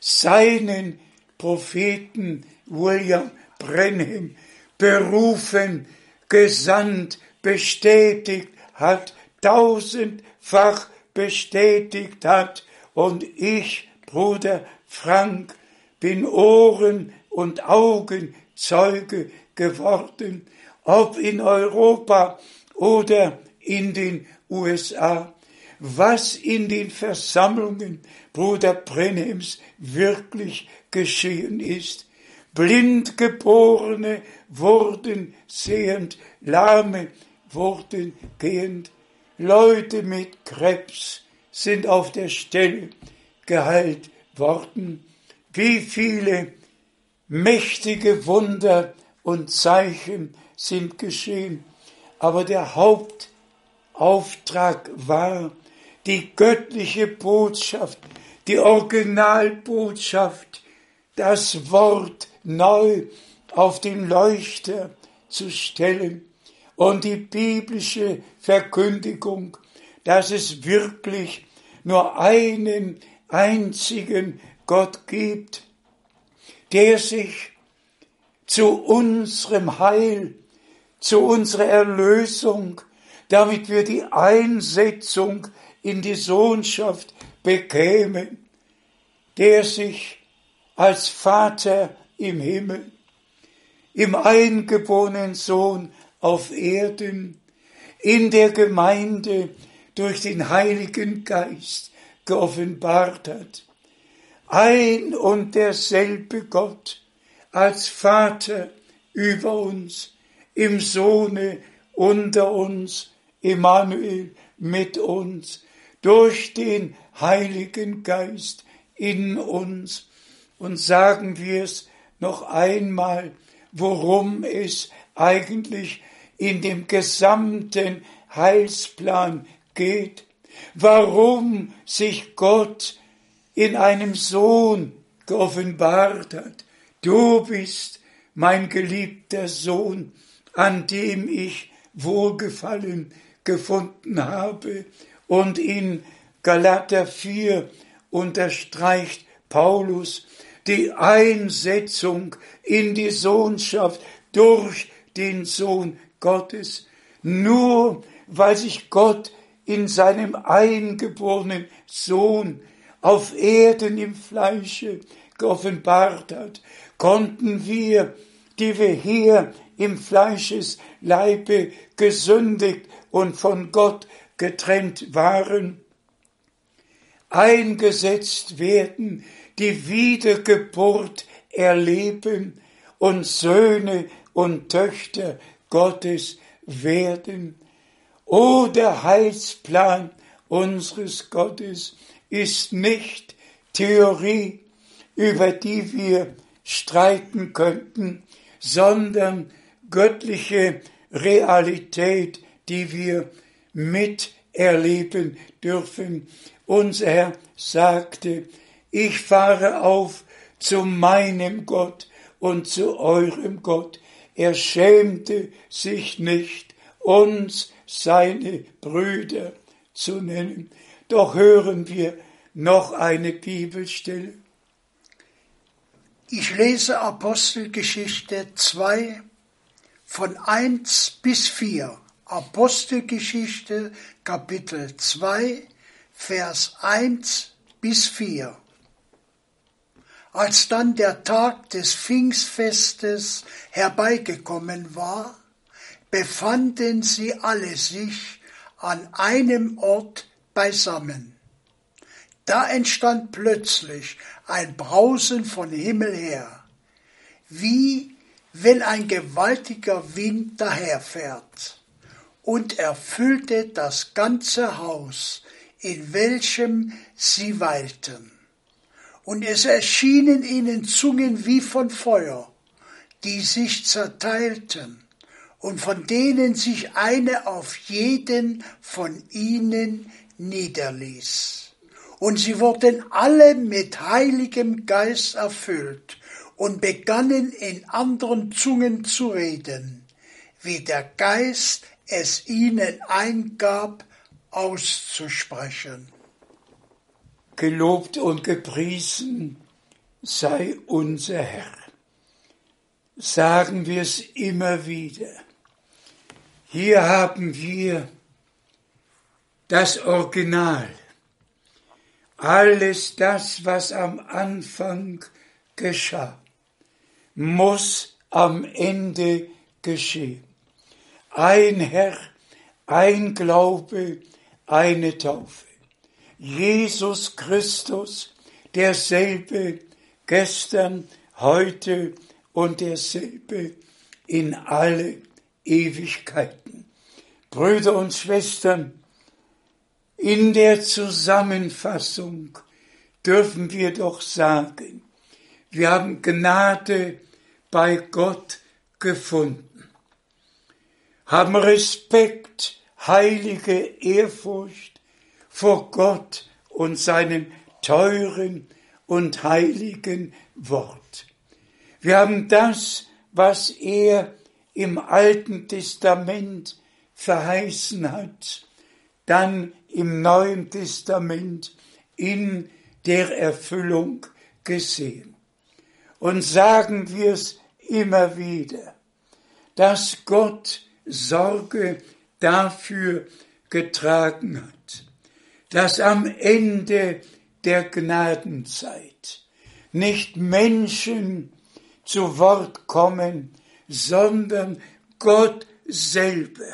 seinen Propheten William Brenham berufen, gesandt, bestätigt hat, tausendfach bestätigt hat. Und ich, Bruder Frank, bin Ohren und Augenzeuge geworden, ob in Europa oder in den USA, was in den Versammlungen Bruder Brenhems wirklich geschehen ist. Blindgeborene wurden sehend, Lahme wurden gehend, Leute mit Krebs sind auf der Stelle geheilt worden. Wie viele mächtige Wunder und Zeichen sind geschehen. Aber der Hauptauftrag war die göttliche Botschaft, die Originalbotschaft, das Wort neu auf den Leuchter zu stellen und die biblische Verkündigung, dass es wirklich nur einen einzigen Gott gibt, der sich zu unserem Heil, zu unserer Erlösung, damit wir die Einsetzung in die Sohnschaft bekämen, der sich als Vater im Himmel, im eingeborenen Sohn auf Erden, in der Gemeinde durch den Heiligen Geist geoffenbart hat. Ein und derselbe Gott als Vater über uns, im Sohne unter uns, Emmanuel mit uns, durch den Heiligen Geist in uns. Und sagen wir es noch einmal, worum es eigentlich in dem gesamten Heilsplan geht, warum sich Gott in einem Sohn geoffenbart hat. Du bist mein geliebter Sohn, an dem ich Wohlgefallen gefunden habe. Und in Galater 4 unterstreicht Paulus die Einsetzung in die Sohnschaft durch den Sohn Gottes. Nur weil sich Gott in seinem eingeborenen Sohn auf Erden im Fleische geoffenbart hat, konnten wir, die wir hier im Fleischesleibe gesündigt und von Gott getrennt waren, eingesetzt werden, die Wiedergeburt erleben und Söhne und Töchter Gottes werden. O der Heilsplan unseres Gottes ist nicht Theorie, über die wir streiten könnten, sondern göttliche Realität, die wir miterleben dürfen. Unser Herr sagte, ich fahre auf zu meinem Gott und zu eurem Gott. Er schämte sich nicht, uns seine Brüder zu nennen. Doch hören wir noch eine Bibelstelle. Ich lese Apostelgeschichte 2 von 1 bis 4. Apostelgeschichte Kapitel 2, Vers 1 bis 4. Als dann der Tag des Pfingstfestes herbeigekommen war, befanden sie alle sich an einem Ort beisammen. Da entstand plötzlich ein Brausen von Himmel her, wie wenn ein gewaltiger Wind daherfährt, und erfüllte das ganze Haus, in welchem sie weilten. Und es erschienen ihnen Zungen wie von Feuer, die sich zerteilten, und von denen sich eine auf jeden von ihnen niederließ. Und sie wurden alle mit heiligem Geist erfüllt und begannen in anderen Zungen zu reden, wie der Geist es ihnen eingab auszusprechen. Gelobt und gepriesen sei unser Herr. Sagen wir es immer wieder. Hier haben wir das Original. Alles das, was am Anfang geschah, muss am Ende geschehen. Ein Herr, ein Glaube, eine Taufe. Jesus Christus, derselbe gestern, heute und derselbe in alle Ewigkeiten. Brüder und Schwestern, in der Zusammenfassung dürfen wir doch sagen, wir haben Gnade bei Gott gefunden, haben Respekt, heilige Ehrfurcht vor Gott und seinem teuren und heiligen Wort. Wir haben das, was er im Alten Testament verheißen hat, dann im Neuen Testament in der Erfüllung gesehen. Und sagen wir es immer wieder, dass Gott Sorge dafür getragen hat, dass am Ende der Gnadenzeit nicht Menschen zu Wort kommen, sondern Gott selber,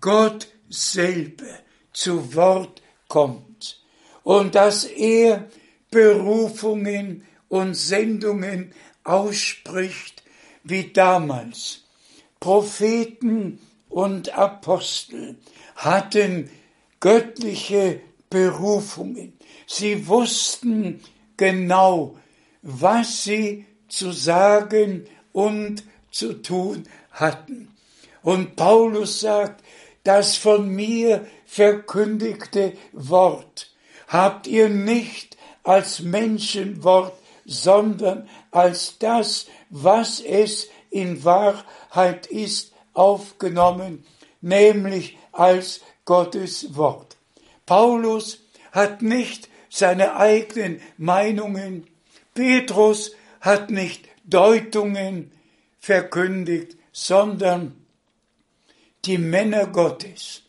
Gott selber zu Wort kommt und dass er Berufungen und Sendungen ausspricht wie damals. Propheten und Apostel hatten göttliche Berufungen. Sie wussten genau, was sie zu sagen und zu tun hatten. Und Paulus sagt, das von mir verkündigte Wort habt ihr nicht als Menschenwort, sondern als das, was es in Wahrheit ist, aufgenommen, nämlich als Gottes Wort. Paulus hat nicht seine eigenen Meinungen, Petrus hat nicht Deutungen verkündigt, sondern die Männer Gottes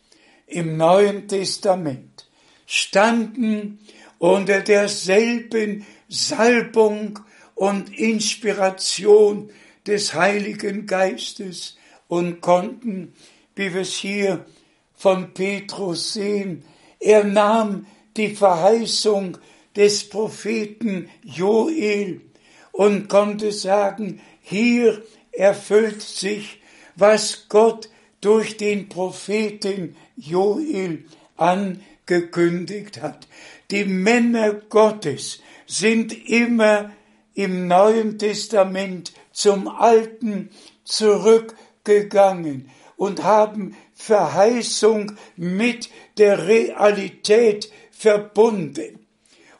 im Neuen Testament standen unter derselben Salbung und Inspiration des Heiligen Geistes und konnten, wie wir es hier von Petrus sehen, er nahm die Verheißung des Propheten Joel und konnte sagen, hier erfüllt sich, was Gott durch den Propheten Joel angekündigt hat. Die Männer Gottes sind immer im Neuen Testament zum Alten zurückgegangen und haben Verheißung mit der Realität verbunden.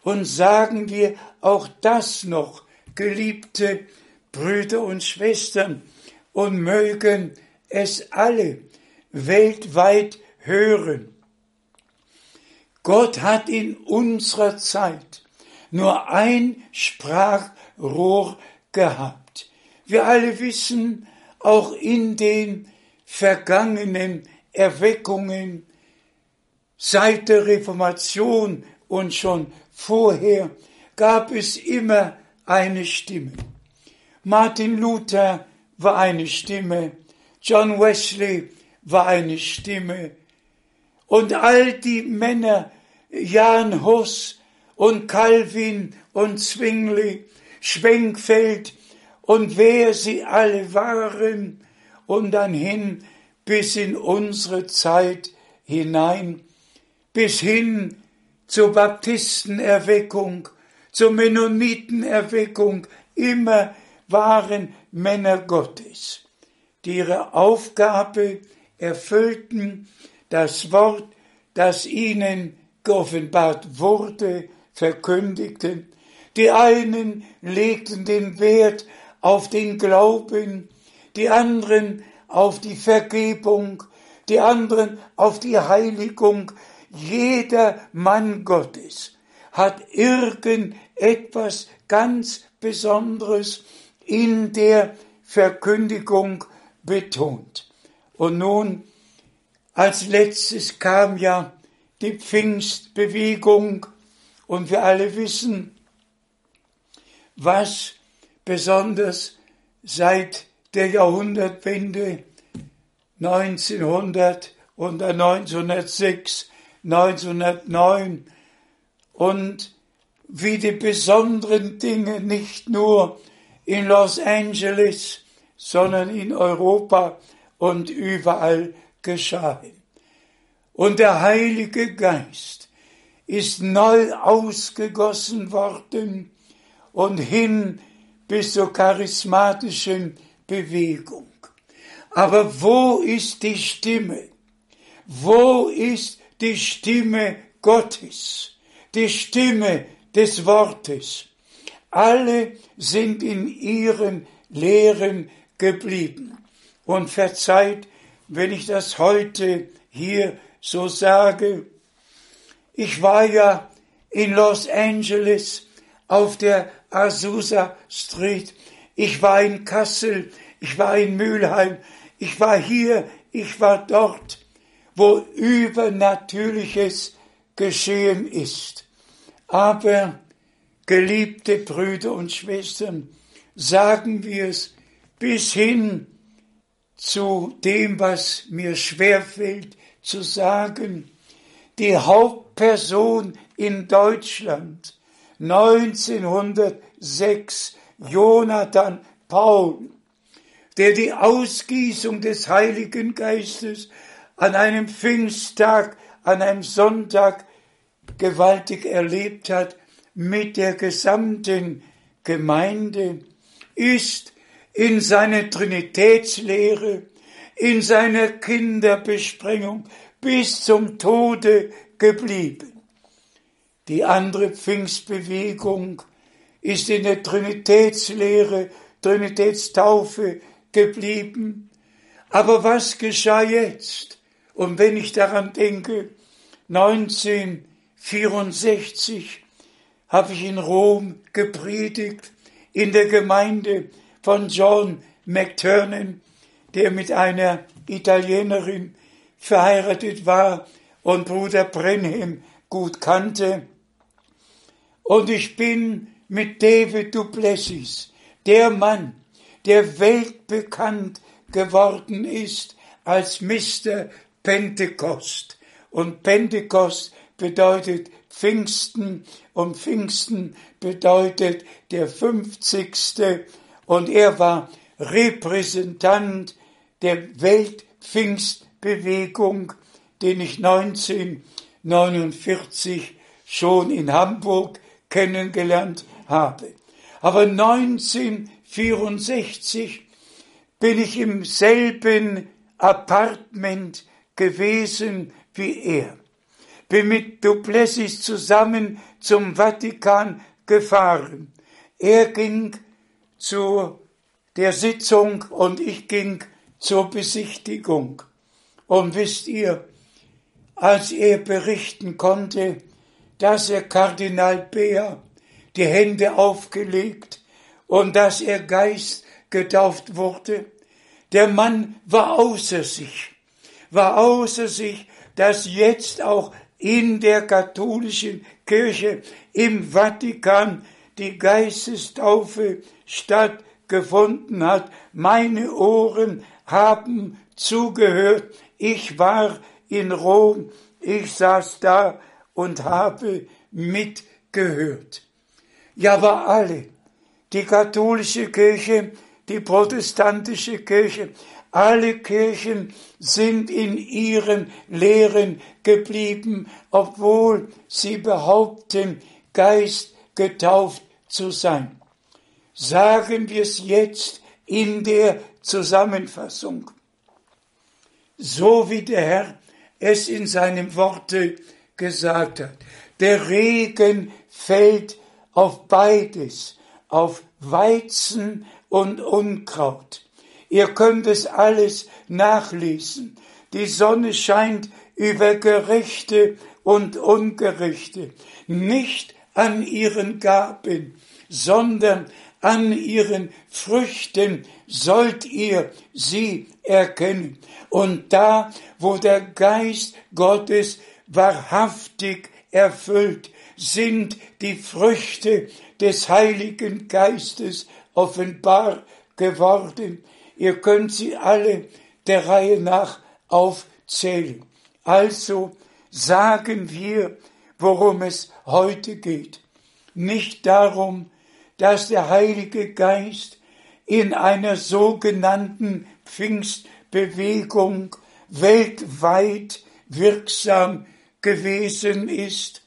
Und sagen wir auch das noch, geliebte Brüder und Schwestern, und mögen es alle weltweit hören. Gott hat in unserer Zeit nur ein Sprachrohr gehabt. Wir alle wissen, auch in den vergangenen Erweckungen seit der Reformation und schon vorher gab es immer eine Stimme. Martin Luther war eine Stimme, John Wesley war eine Stimme. Und all die Männer, Jan Hus und Calvin und Zwingli, Schwenkfeld und wer sie alle waren und dann hin bis in unsere Zeit hinein, bis hin zur Baptistenerweckung, zur Mennonitenerweckung, immer waren Männer Gottes, die ihre Aufgabe erfüllten, das Wort, das ihnen geoffenbart wurde, verkündigten. Die einen legten den Wert auf den Glauben, die anderen auf die Vergebung, die anderen auf die Heiligung. Jeder Mann Gottes hat irgendetwas ganz Besonderes in der Verkündigung betont. Und nun, als letztes kam ja die Pfingstbewegung und wir alle wissen, was besonders seit der Jahrhundertwende 1900 und 1906, 1909 und wie die besonderen Dinge nicht nur in Los Angeles, sondern in Europa und überall geschahen. Und der Heilige Geist ist neu ausgegossen worden und hin bis zur charismatischen Bewegung. Aber wo ist die Stimme? Wo ist die Stimme Gottes? Die Stimme des Wortes? Alle sind in ihren Lehren geblieben. Und verzeiht, wenn ich das heute hier so sage. Ich war ja in Los Angeles auf der Azusa Street. Ich war in Kassel. Ich war in Mülheim. Ich war hier. Ich war dort, wo Übernatürliches geschehen ist. Aber, geliebte Brüder und Schwestern, sagen wir es bis hin zu dem, was mir schwerfällt zu sagen, die Hauptperson in Deutschland 1906, Jonathan Paul, der die Ausgießung des Heiligen Geistes an einem Pfingsttag, an einem Sonntag gewaltig erlebt hat mit der gesamten Gemeinde, ist in seiner Trinitätslehre, in seiner Kinderbesprengung bis zum Tode geblieben. Die andere Pfingstbewegung ist in der Trinitätslehre, Trinitätstaufe geblieben. Aber was geschah jetzt? Und wenn ich daran denke, 1964 habe ich in Rom gepredigt, in der Gemeinde von John McTurnan, der mit einer Italienerin verheiratet war und Bruder Brenhem gut kannte. Und ich bin mit David Duplessis, der Mann, der weltbekannt geworden ist als Mr. Pentecost. Und Pentecost bedeutet Pfingsten und Pfingsten bedeutet der 50. Und er war Repräsentant der Weltpfingstbewegung, den ich 1949 schon in Hamburg kennengelernt habe. Aber 1964 bin ich im selben Apartment gewesen wie er. Bin mit Duplessis zusammen zum Vatikan gefahren. Er ging zu der Sitzung und ich ging zur Besichtigung. Und wisst ihr, als er berichten konnte, dass er Kardinal Beer die Hände aufgelegt und dass er Geist getauft wurde, der Mann war außer sich, war außer sich, dass jetzt auch in der katholischen Kirche im Vatikan die Geistestaufe stattgefunden hat. Meine Ohren haben zugehört. Ich war in Rom, ich saß da und habe mit gehört. Ja, aber alle, die katholische Kirche, die protestantische Kirche, alle Kirchen sind in ihren Lehren geblieben, obwohl sie behaupten, Geist getauft zu sein. Sagen wir es jetzt in der Zusammenfassung. So wie der Herr es in seinem Worte gesagt hat. Der Regen fällt auf beides, auf Weizen und Unkraut. Ihr könnt es alles nachlesen. Die Sonne scheint über Gerechte und Ungerechte, nicht an ihren Gaben, sondern an ihren Früchten sollt ihr sie erkennen. Und da, wo der Geist Gottes wahrhaftig erfüllt, sind die Früchte des Heiligen Geistes offenbar geworden. Ihr könnt sie alle der Reihe nach aufzählen. Also sagen wir, worum es heute geht. Nicht darum, dass der Heilige Geist in einer sogenannten Pfingstbewegung weltweit wirksam gewesen ist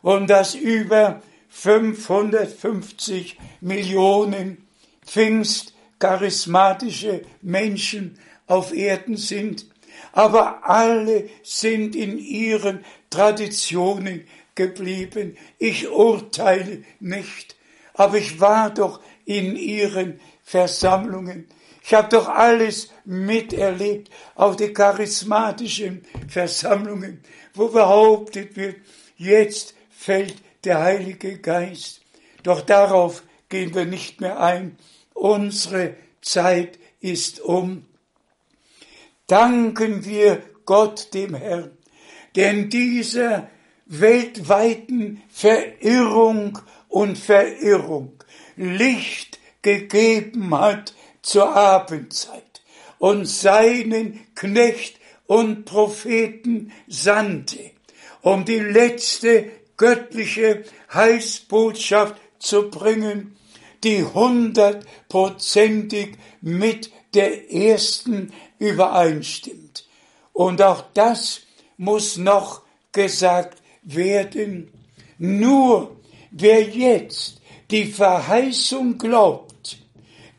und dass über 550 Millionen pfingstcharismatische Menschen auf Erden sind, aber alle sind in ihren Traditionen geblieben. Ich urteile nicht, aber ich war doch in ihren Versammlungen. Ich habe doch alles miterlebt, auch die charismatischen Versammlungen, wo behauptet wird, jetzt fällt der Heilige Geist. Doch darauf gehen wir nicht mehr ein. Unsere Zeit ist um. Danken wir Gott dem Herrn, denn dieser weltweiten Verirrung und Verirrung Licht gegeben hat zur Abendzeit und seinen Knecht und Propheten sandte, um die letzte göttliche Heilsbotschaft zu bringen, die hundertprozentig mit der ersten übereinstimmt. Und auch das muss noch gesagt werden. Nur wer jetzt die Verheißung glaubt,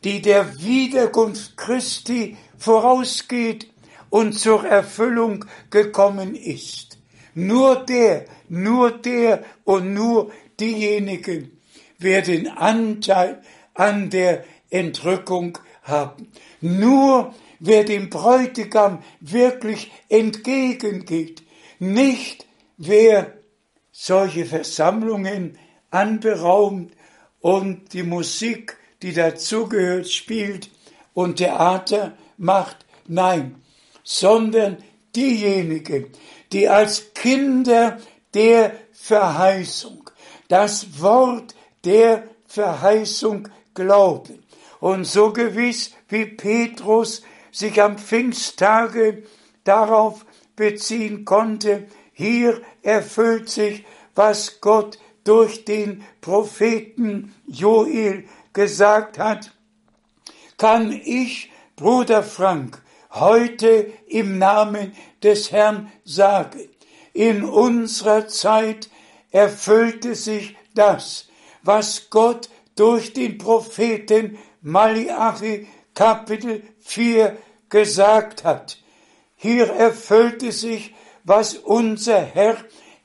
die der Wiederkunft Christi vorausgeht und zur Erfüllung gekommen ist, nur der, nur der und nur diejenigen werden Anteil an der Entrückung haben. Nur wer dem Bräutigam wirklich entgegengeht, nicht wer solche Versammlungen anberaumt und die Musik, die dazugehört, spielt und Theater macht, nein, sondern diejenigen, die als Kinder der Verheißung das Wort der Verheißung glauben und so gewiss wie Petrus sich am Pfingsttage darauf beziehen konnte, hier erfüllt sich, was Gott durch den Propheten Joel gesagt hat, kann ich, Bruder Frank, heute im Namen des Herrn sagen, in unserer Zeit erfüllte sich das, was Gott durch den Propheten Malachi Kapitel 4 gesagt hat. Hier erfüllte sich, was unser Herr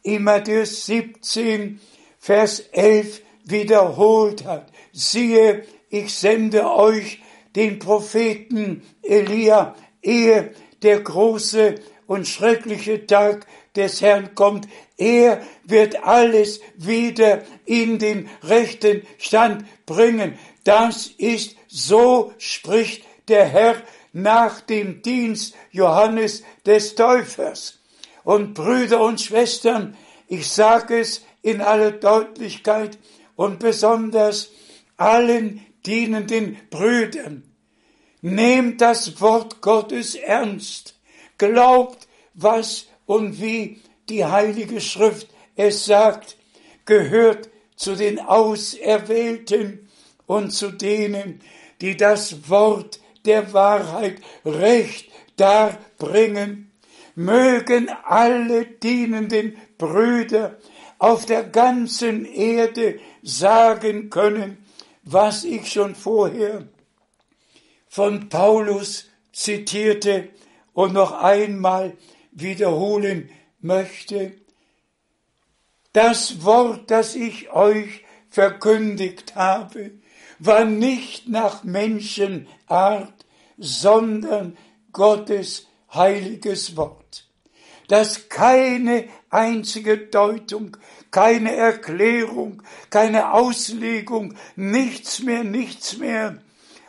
in Matthäus 17, Vers 11 wiederholt hat. Siehe, ich sende euch den Propheten Elia, ehe der große und schreckliche Tag des Herrn kommt. Er wird alles wieder in den rechten Stand bringen. Das ist so spricht der Herr nach dem Dienst Johannes des Täufers. Und Brüder und Schwestern, ich sage es in aller Deutlichkeit und besonders allen dienenden Brüdern, nehmt das Wort Gottes ernst, glaubt, was und wie die Heilige Schrift es sagt, gehört zu den Auserwählten und zu denen, die das Wort der Wahrheit recht darbringen, mögen alle dienenden Brüder auf der ganzen Erde sagen können, was ich schon vorher von Paulus zitierte und noch einmal wiederholen möchte. Das Wort, das ich euch verkündigt habe, war nicht nach Menschenart, sondern Gottes heiliges Wort, das keine einzige Deutung, keine Erklärung, keine Auslegung, nichts mehr, nichts mehr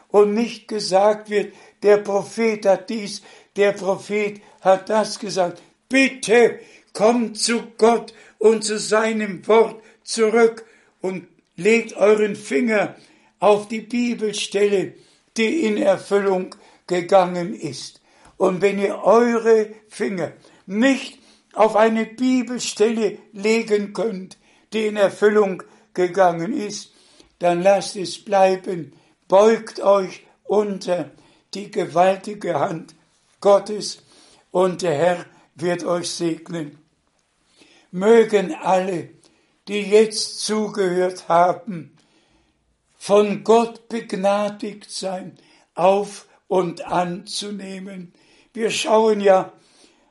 und nicht gesagt wird, der Prophet hat dies, der Prophet hat das gesagt. Bitte kommt zu Gott und zu seinem Wort zurück und legt euren Finger auf die Bibelstelle, die in Erfüllung gegangen ist. Und wenn ihr eure Finger nicht auf eine Bibelstelle legen könnt, die in Erfüllung gegangen ist, dann lasst es bleiben, beugt euch unter die gewaltige Hand Gottes und der Herr wird euch segnen. Mögen alle, die jetzt zugehört haben, von Gott begnadigt sein, auf und anzunehmen. Wir schauen ja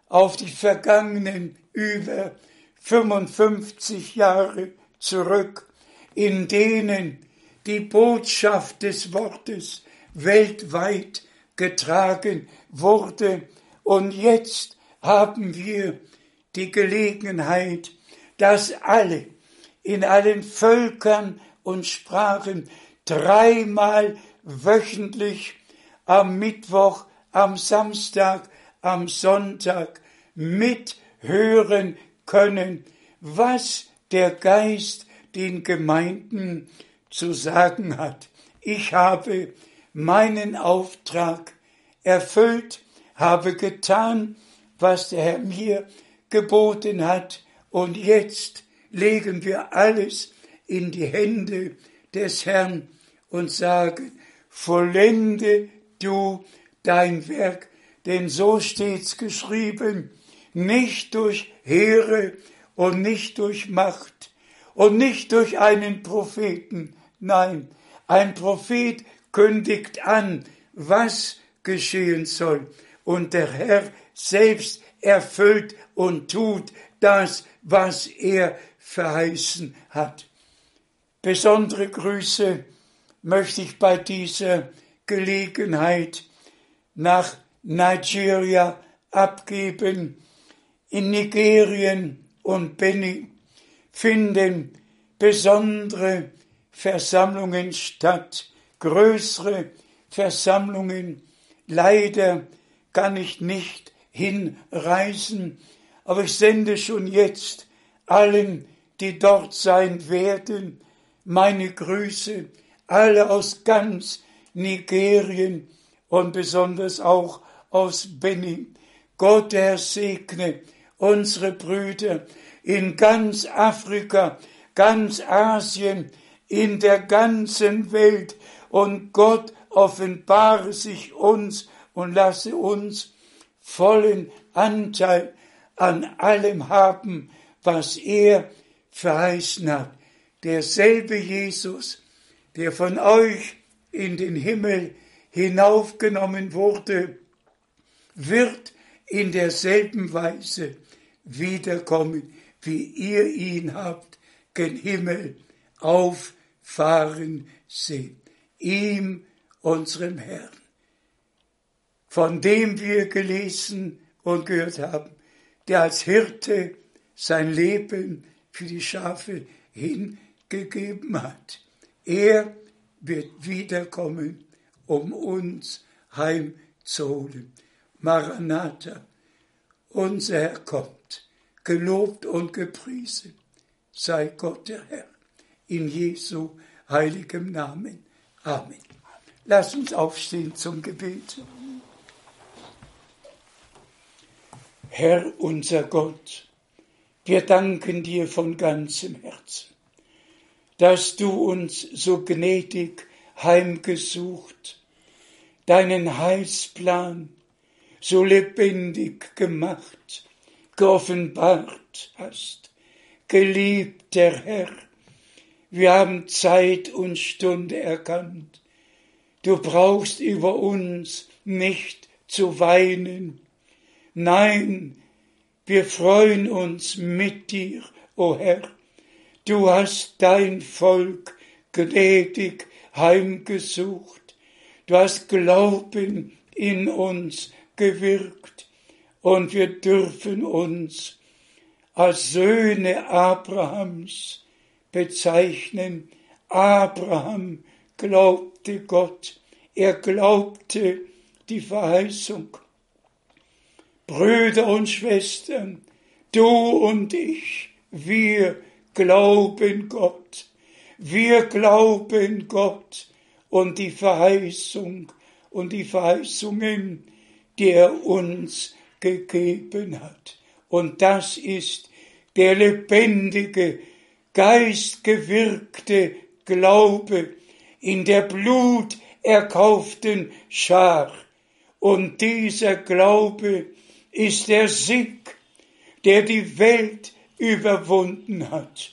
auf die vergangenen über 55 Jahre zurück, in denen die Botschaft des Wortes weltweit getragen wurde. Und jetzt haben wir die Gelegenheit, dass alle in allen Völkern und Sprachen dreimal wöchentlich am Mittwoch, am Samstag, am Sonntag mithören können, was der Geist den Gemeinden zu sagen hat. Ich habe meinen Auftrag erfüllt, habe getan, was der Herr mir geboten hat, und jetzt legen wir alles in die Hände des Herrn und sagen, vollende du dein Werk, denn so steht's geschrieben, nicht durch Heere und nicht durch Macht und nicht durch einen Propheten. Nein, ein Prophet kündigt an, was geschehen soll. Und der Herr selbst erfüllt und tut das, was er verheißen hat. Besondere Grüße möchte ich bei dieser Gelegenheit nach Nigeria abgeben. In Nigerien und Benin finden besondere Versammlungen statt, größere Versammlungen. Leider kann ich nicht hinreisen, aber ich sende schon jetzt allen, die dort sein werden, meine Grüße, alle aus ganz Nigerien und besonders auch aus Benin. Gott, der segne unsere Brüder in ganz Afrika, ganz Asien, in der ganzen Welt und Gott offenbare sich uns und lasse uns vollen Anteil an allem haben, was er verheißen hat. Derselbe Jesus, der von euch in den Himmel hinaufgenommen wurde, wird in derselben Weise wiederkommen, wie ihr ihn habt gen Himmel auffahren sehen. Ihm, unserem Herrn, von dem wir gelesen und gehört haben, der als Hirte sein Leben für die Schafe hingegeben hat. Er wird wiederkommen, um uns heimzuholen. Maranatha, unser Herr kommt, gelobt und gepriesen sei Gott der Herr. In Jesu heiligem Namen. Amen. Lass uns aufstehen zum Gebet. Herr unser Gott, wir danken dir von ganzem Herzen, dass du uns so gnädig heimgesucht, deinen Heilsplan so lebendig gemacht, geoffenbart hast. Geliebter Herr, wir haben Zeit und Stunde erkannt. Du brauchst über uns nicht zu weinen. Nein, wir freuen uns mit dir, o oh Herr. Du hast dein Volk gnädig heimgesucht. Du hast Glauben in uns gewirkt und wir dürfen uns als Söhne Abrahams bezeichnen. Abraham glaubte Gott, er glaubte die Verheißung. Brüder und Schwestern, du und ich, wir glauben Gott. Wir glauben Gott und die Verheißung und die Verheißungen, die er uns gegeben hat. Und das ist der lebendige, geistgewirkte Glaube in der Blut erkauften Schar. Und dieser Glaube ist der Sieg, der die Welt überwunden hat.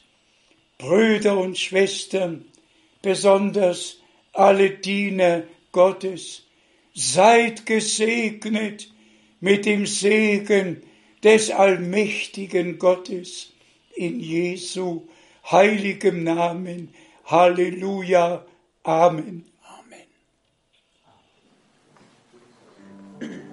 Brüder und Schwestern, besonders alle Diener Gottes, seid gesegnet mit dem Segen des allmächtigen Gottes in Jesu heiligem Namen. Halleluja. Amen. Weg